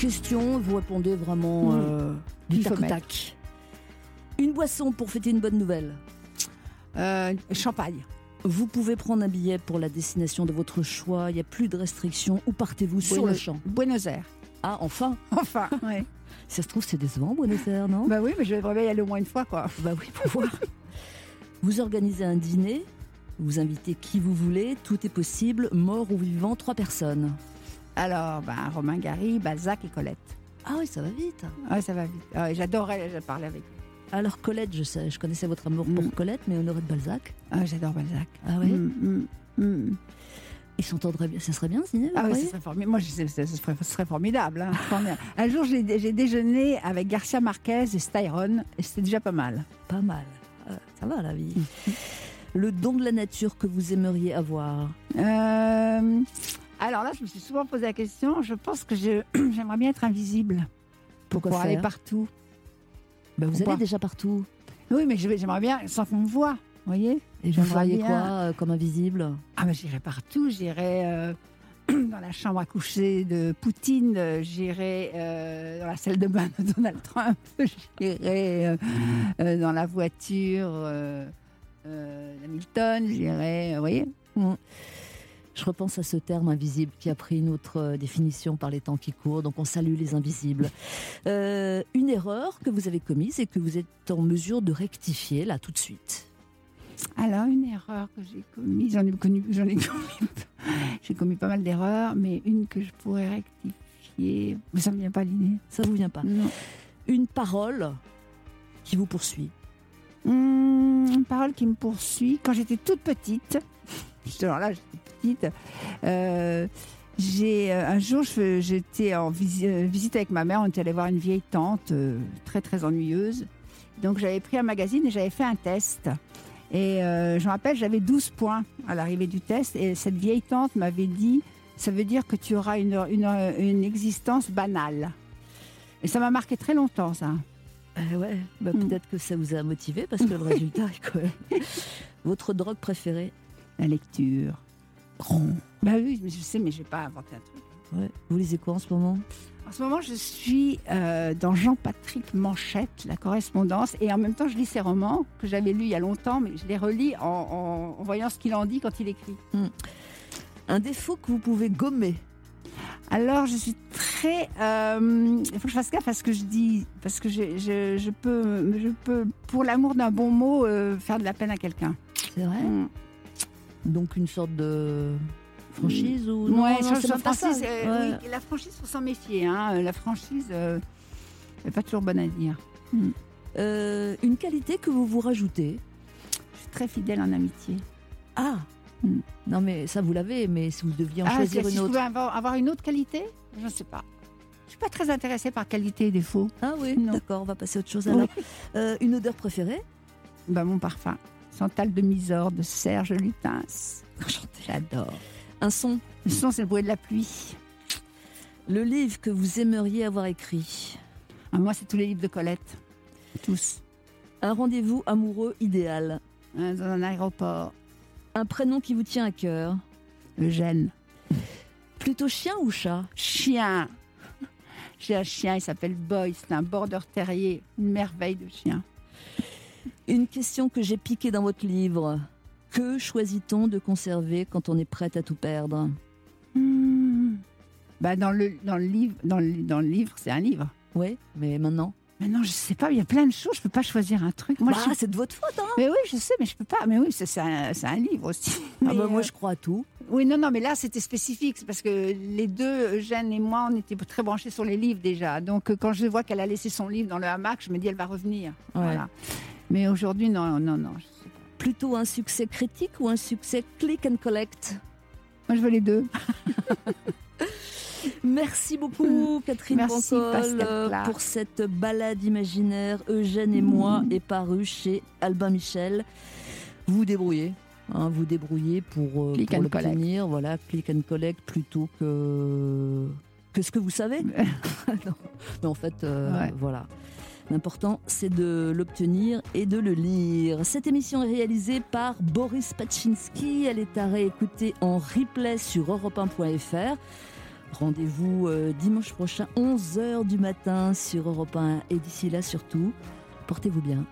Question, vous répondez vraiment euh, du tac au tac. Une boisson pour fêter une bonne nouvelle. Euh, Champagne. Vous pouvez prendre un billet pour la destination de votre choix. Il n'y a plus de restrictions. Où partez-vous sur le Buenos- champ? Buenos Aires. Ah, enfin Enfin, ouais. Si ça se trouve, c'est décevant, Buenos Aires, non? Bah oui, mais je devrais y aller au moins une fois, quoi. Bah oui, pour voir. vous organisez un dîner, vous invitez qui vous voulez, tout est possible, mort ou vivant, trois personnes. Alors, ben, Romain Gary, Balzac et Colette. Ah oui, ça va vite. Ouais, ça va vite. Ah J'adorais parler avec eux. Alors Colette, je, sais, je connaissais votre amour pour Mm. Colette, mais Honoré de Balzac. Ah, J'adore Balzac. Ah oui Mm, mm. Ils s'entendraient bien. Ça serait bien ce dîner, vous Ah oui, ce serait formidable. Moi, je ce serait, formidable. hein. Un jour, j'ai déjeuné avec Garcia Marquez et Styron, et c'était déjà pas mal. Pas mal. Ah, ça va la vie. Le don de la nature que vous aimeriez avoir? Euh, alors là, je me suis souvent posé la question. Je pense que je- j'aimerais bien être invisible Pourquoi pour faire aller partout. Bah, Vous Pourquoi allez déjà partout. Oui, mais j'aimerais bien sans qu'on me voit. Vous voyez Et vous feriez bien. quoi euh, comme invisible? Ah ben j'irai partout, j'irai euh, dans la chambre à coucher de Poutine, euh, j'irai euh, dans la salle de bain de Donald Trump, j'irai dans la voiture d'Hamilton, j'irai, vous voyez Mm. Je repense à ce terme invisible qui a pris une autre euh, définition par les temps qui courent, donc on salue les invisibles. Euh, une erreur que vous avez commise et que vous êtes en mesure de rectifier là tout de suite. Alors une erreur que j'ai commise, j'en ai commis, j'en ai commis, j'ai commis pas mal d'erreurs, mais une que je pourrais rectifier, mais ça me vient pas à l'idée. Ça vous vient pas Non. Une parole qui vous poursuit. Hum, une parole qui me poursuit. Quand j'étais toute petite, alors là, j'étais petite, euh, j'ai, euh, un jour, j'étais en visi- euh, visite avec ma mère. On était allé voir une vieille tante euh, très, très ennuyeuse. Donc, j'avais pris un magazine et j'avais fait un test. Et euh, je me rappelle, j'avais 12 points à l'arrivée du test. Et cette vieille tante m'avait dit ça veut dire que tu auras une, une, une existence banale. Et ça m'a marqué très longtemps, ça. Eh ouais, bah, Mm. peut-être que ça vous a motivé parce que le résultat est quand même. Votre drogue préférée La lecture. Bah oui, mais je sais, mais je vais pas inventer un truc. Ouais. Vous lisez quoi en ce moment? En ce moment, je suis euh, dans Jean-Patrick Manchette, la correspondance, et en même temps, je lis ses romans que j'avais lus il y a longtemps, mais je les relis en, en- en voyant ce qu'il en dit quand il écrit. Un défaut que vous pouvez gommer Alors, je suis très. euh, il faut que je fasse gaffe à ce que je dis, parce que je, je- je peux, je peux, pour l'amour d'un bon mot, euh, faire de la peine à quelqu'un. C'est vrai? Mm. Donc une sorte de franchise ou non, Ouais, sur- sur franchise, euh, Ouais. oui, la franchise, faut s'en méfier. hein. La franchise, euh, n'est pas toujours bonne à dire. Euh, une qualité que vous vous rajoutez Je suis très fidèle en amitié. Ah Mm. Non mais ça vous l'avez, mais si vous deviez en Ah, choisir si une je autre. pouvais avoir, avoir une autre qualité? Je ne sais pas. Je suis pas très intéressée par qualité et défaut. Ah oui, d'accord, on va passer à autre chose alors. Euh, une odeur préférée? Bah, mon parfum. Santal de Misor de Serge Lutens. J'adore. Un son Le son, c'est le bruit de la pluie. Le livre que vous aimeriez avoir écrit Ah, moi, c'est tous les livres de Colette. Tous. Un rendez-vous amoureux idéal Hein, Dans un aéroport. Un prénom qui vous tient à cœur Eugène. Plutôt chien ou chat? Chien. J'ai un chien, il s'appelle Boy. C'est un border terrier. Une merveille de chien. Une question que j'ai piquée dans votre livre. Que choisit-on de conserver quand on est prête à tout perdre? Hmm. Bah, dans, le, dans le livre, dans le, dans le livre, c'est un livre. Oui, mais maintenant? Maintenant, je sais pas, il y a plein de choses, je peux pas choisir un truc. Moi, Bah, je c'est de votre faute, hein Mais oui, je sais, mais je peux pas. Mais oui, c'est un, livre aussi. Ah Mais, bah, moi euh, je crois à tout. Oui, non, non, mais là, c'était spécifique. C'est parce que les deux, Eugène et moi, on était très branchés sur les livres déjà. Donc, euh, quand je vois qu'elle a laissé son livre dans le hamac, je me dis, elle va revenir. Voilà. Mais aujourd'hui, non, non, non. Plutôt un succès critique ou un succès click and collect? Moi, je veux les deux. Merci beaucoup Catherine Merci, Pancol euh, pour cette balade imaginaire. Eugène et moi est paru chez Albin Michel. Vous vous débrouillez. hein, vous débrouillez pour, euh, Click pour l'obtenir. Voilà, click and collect plutôt que que ce que vous savez. non. Mais en fait, euh, Ouais. voilà. L'important, c'est de l'obtenir et de le lire. Cette émission est réalisée par Boris Pachinski. Elle est à réécouter en replay sur europe1.fr. Rendez-vous euh, dimanche prochain, 11h du matin sur Europe 1. Et d'ici là, surtout, portez-vous bien.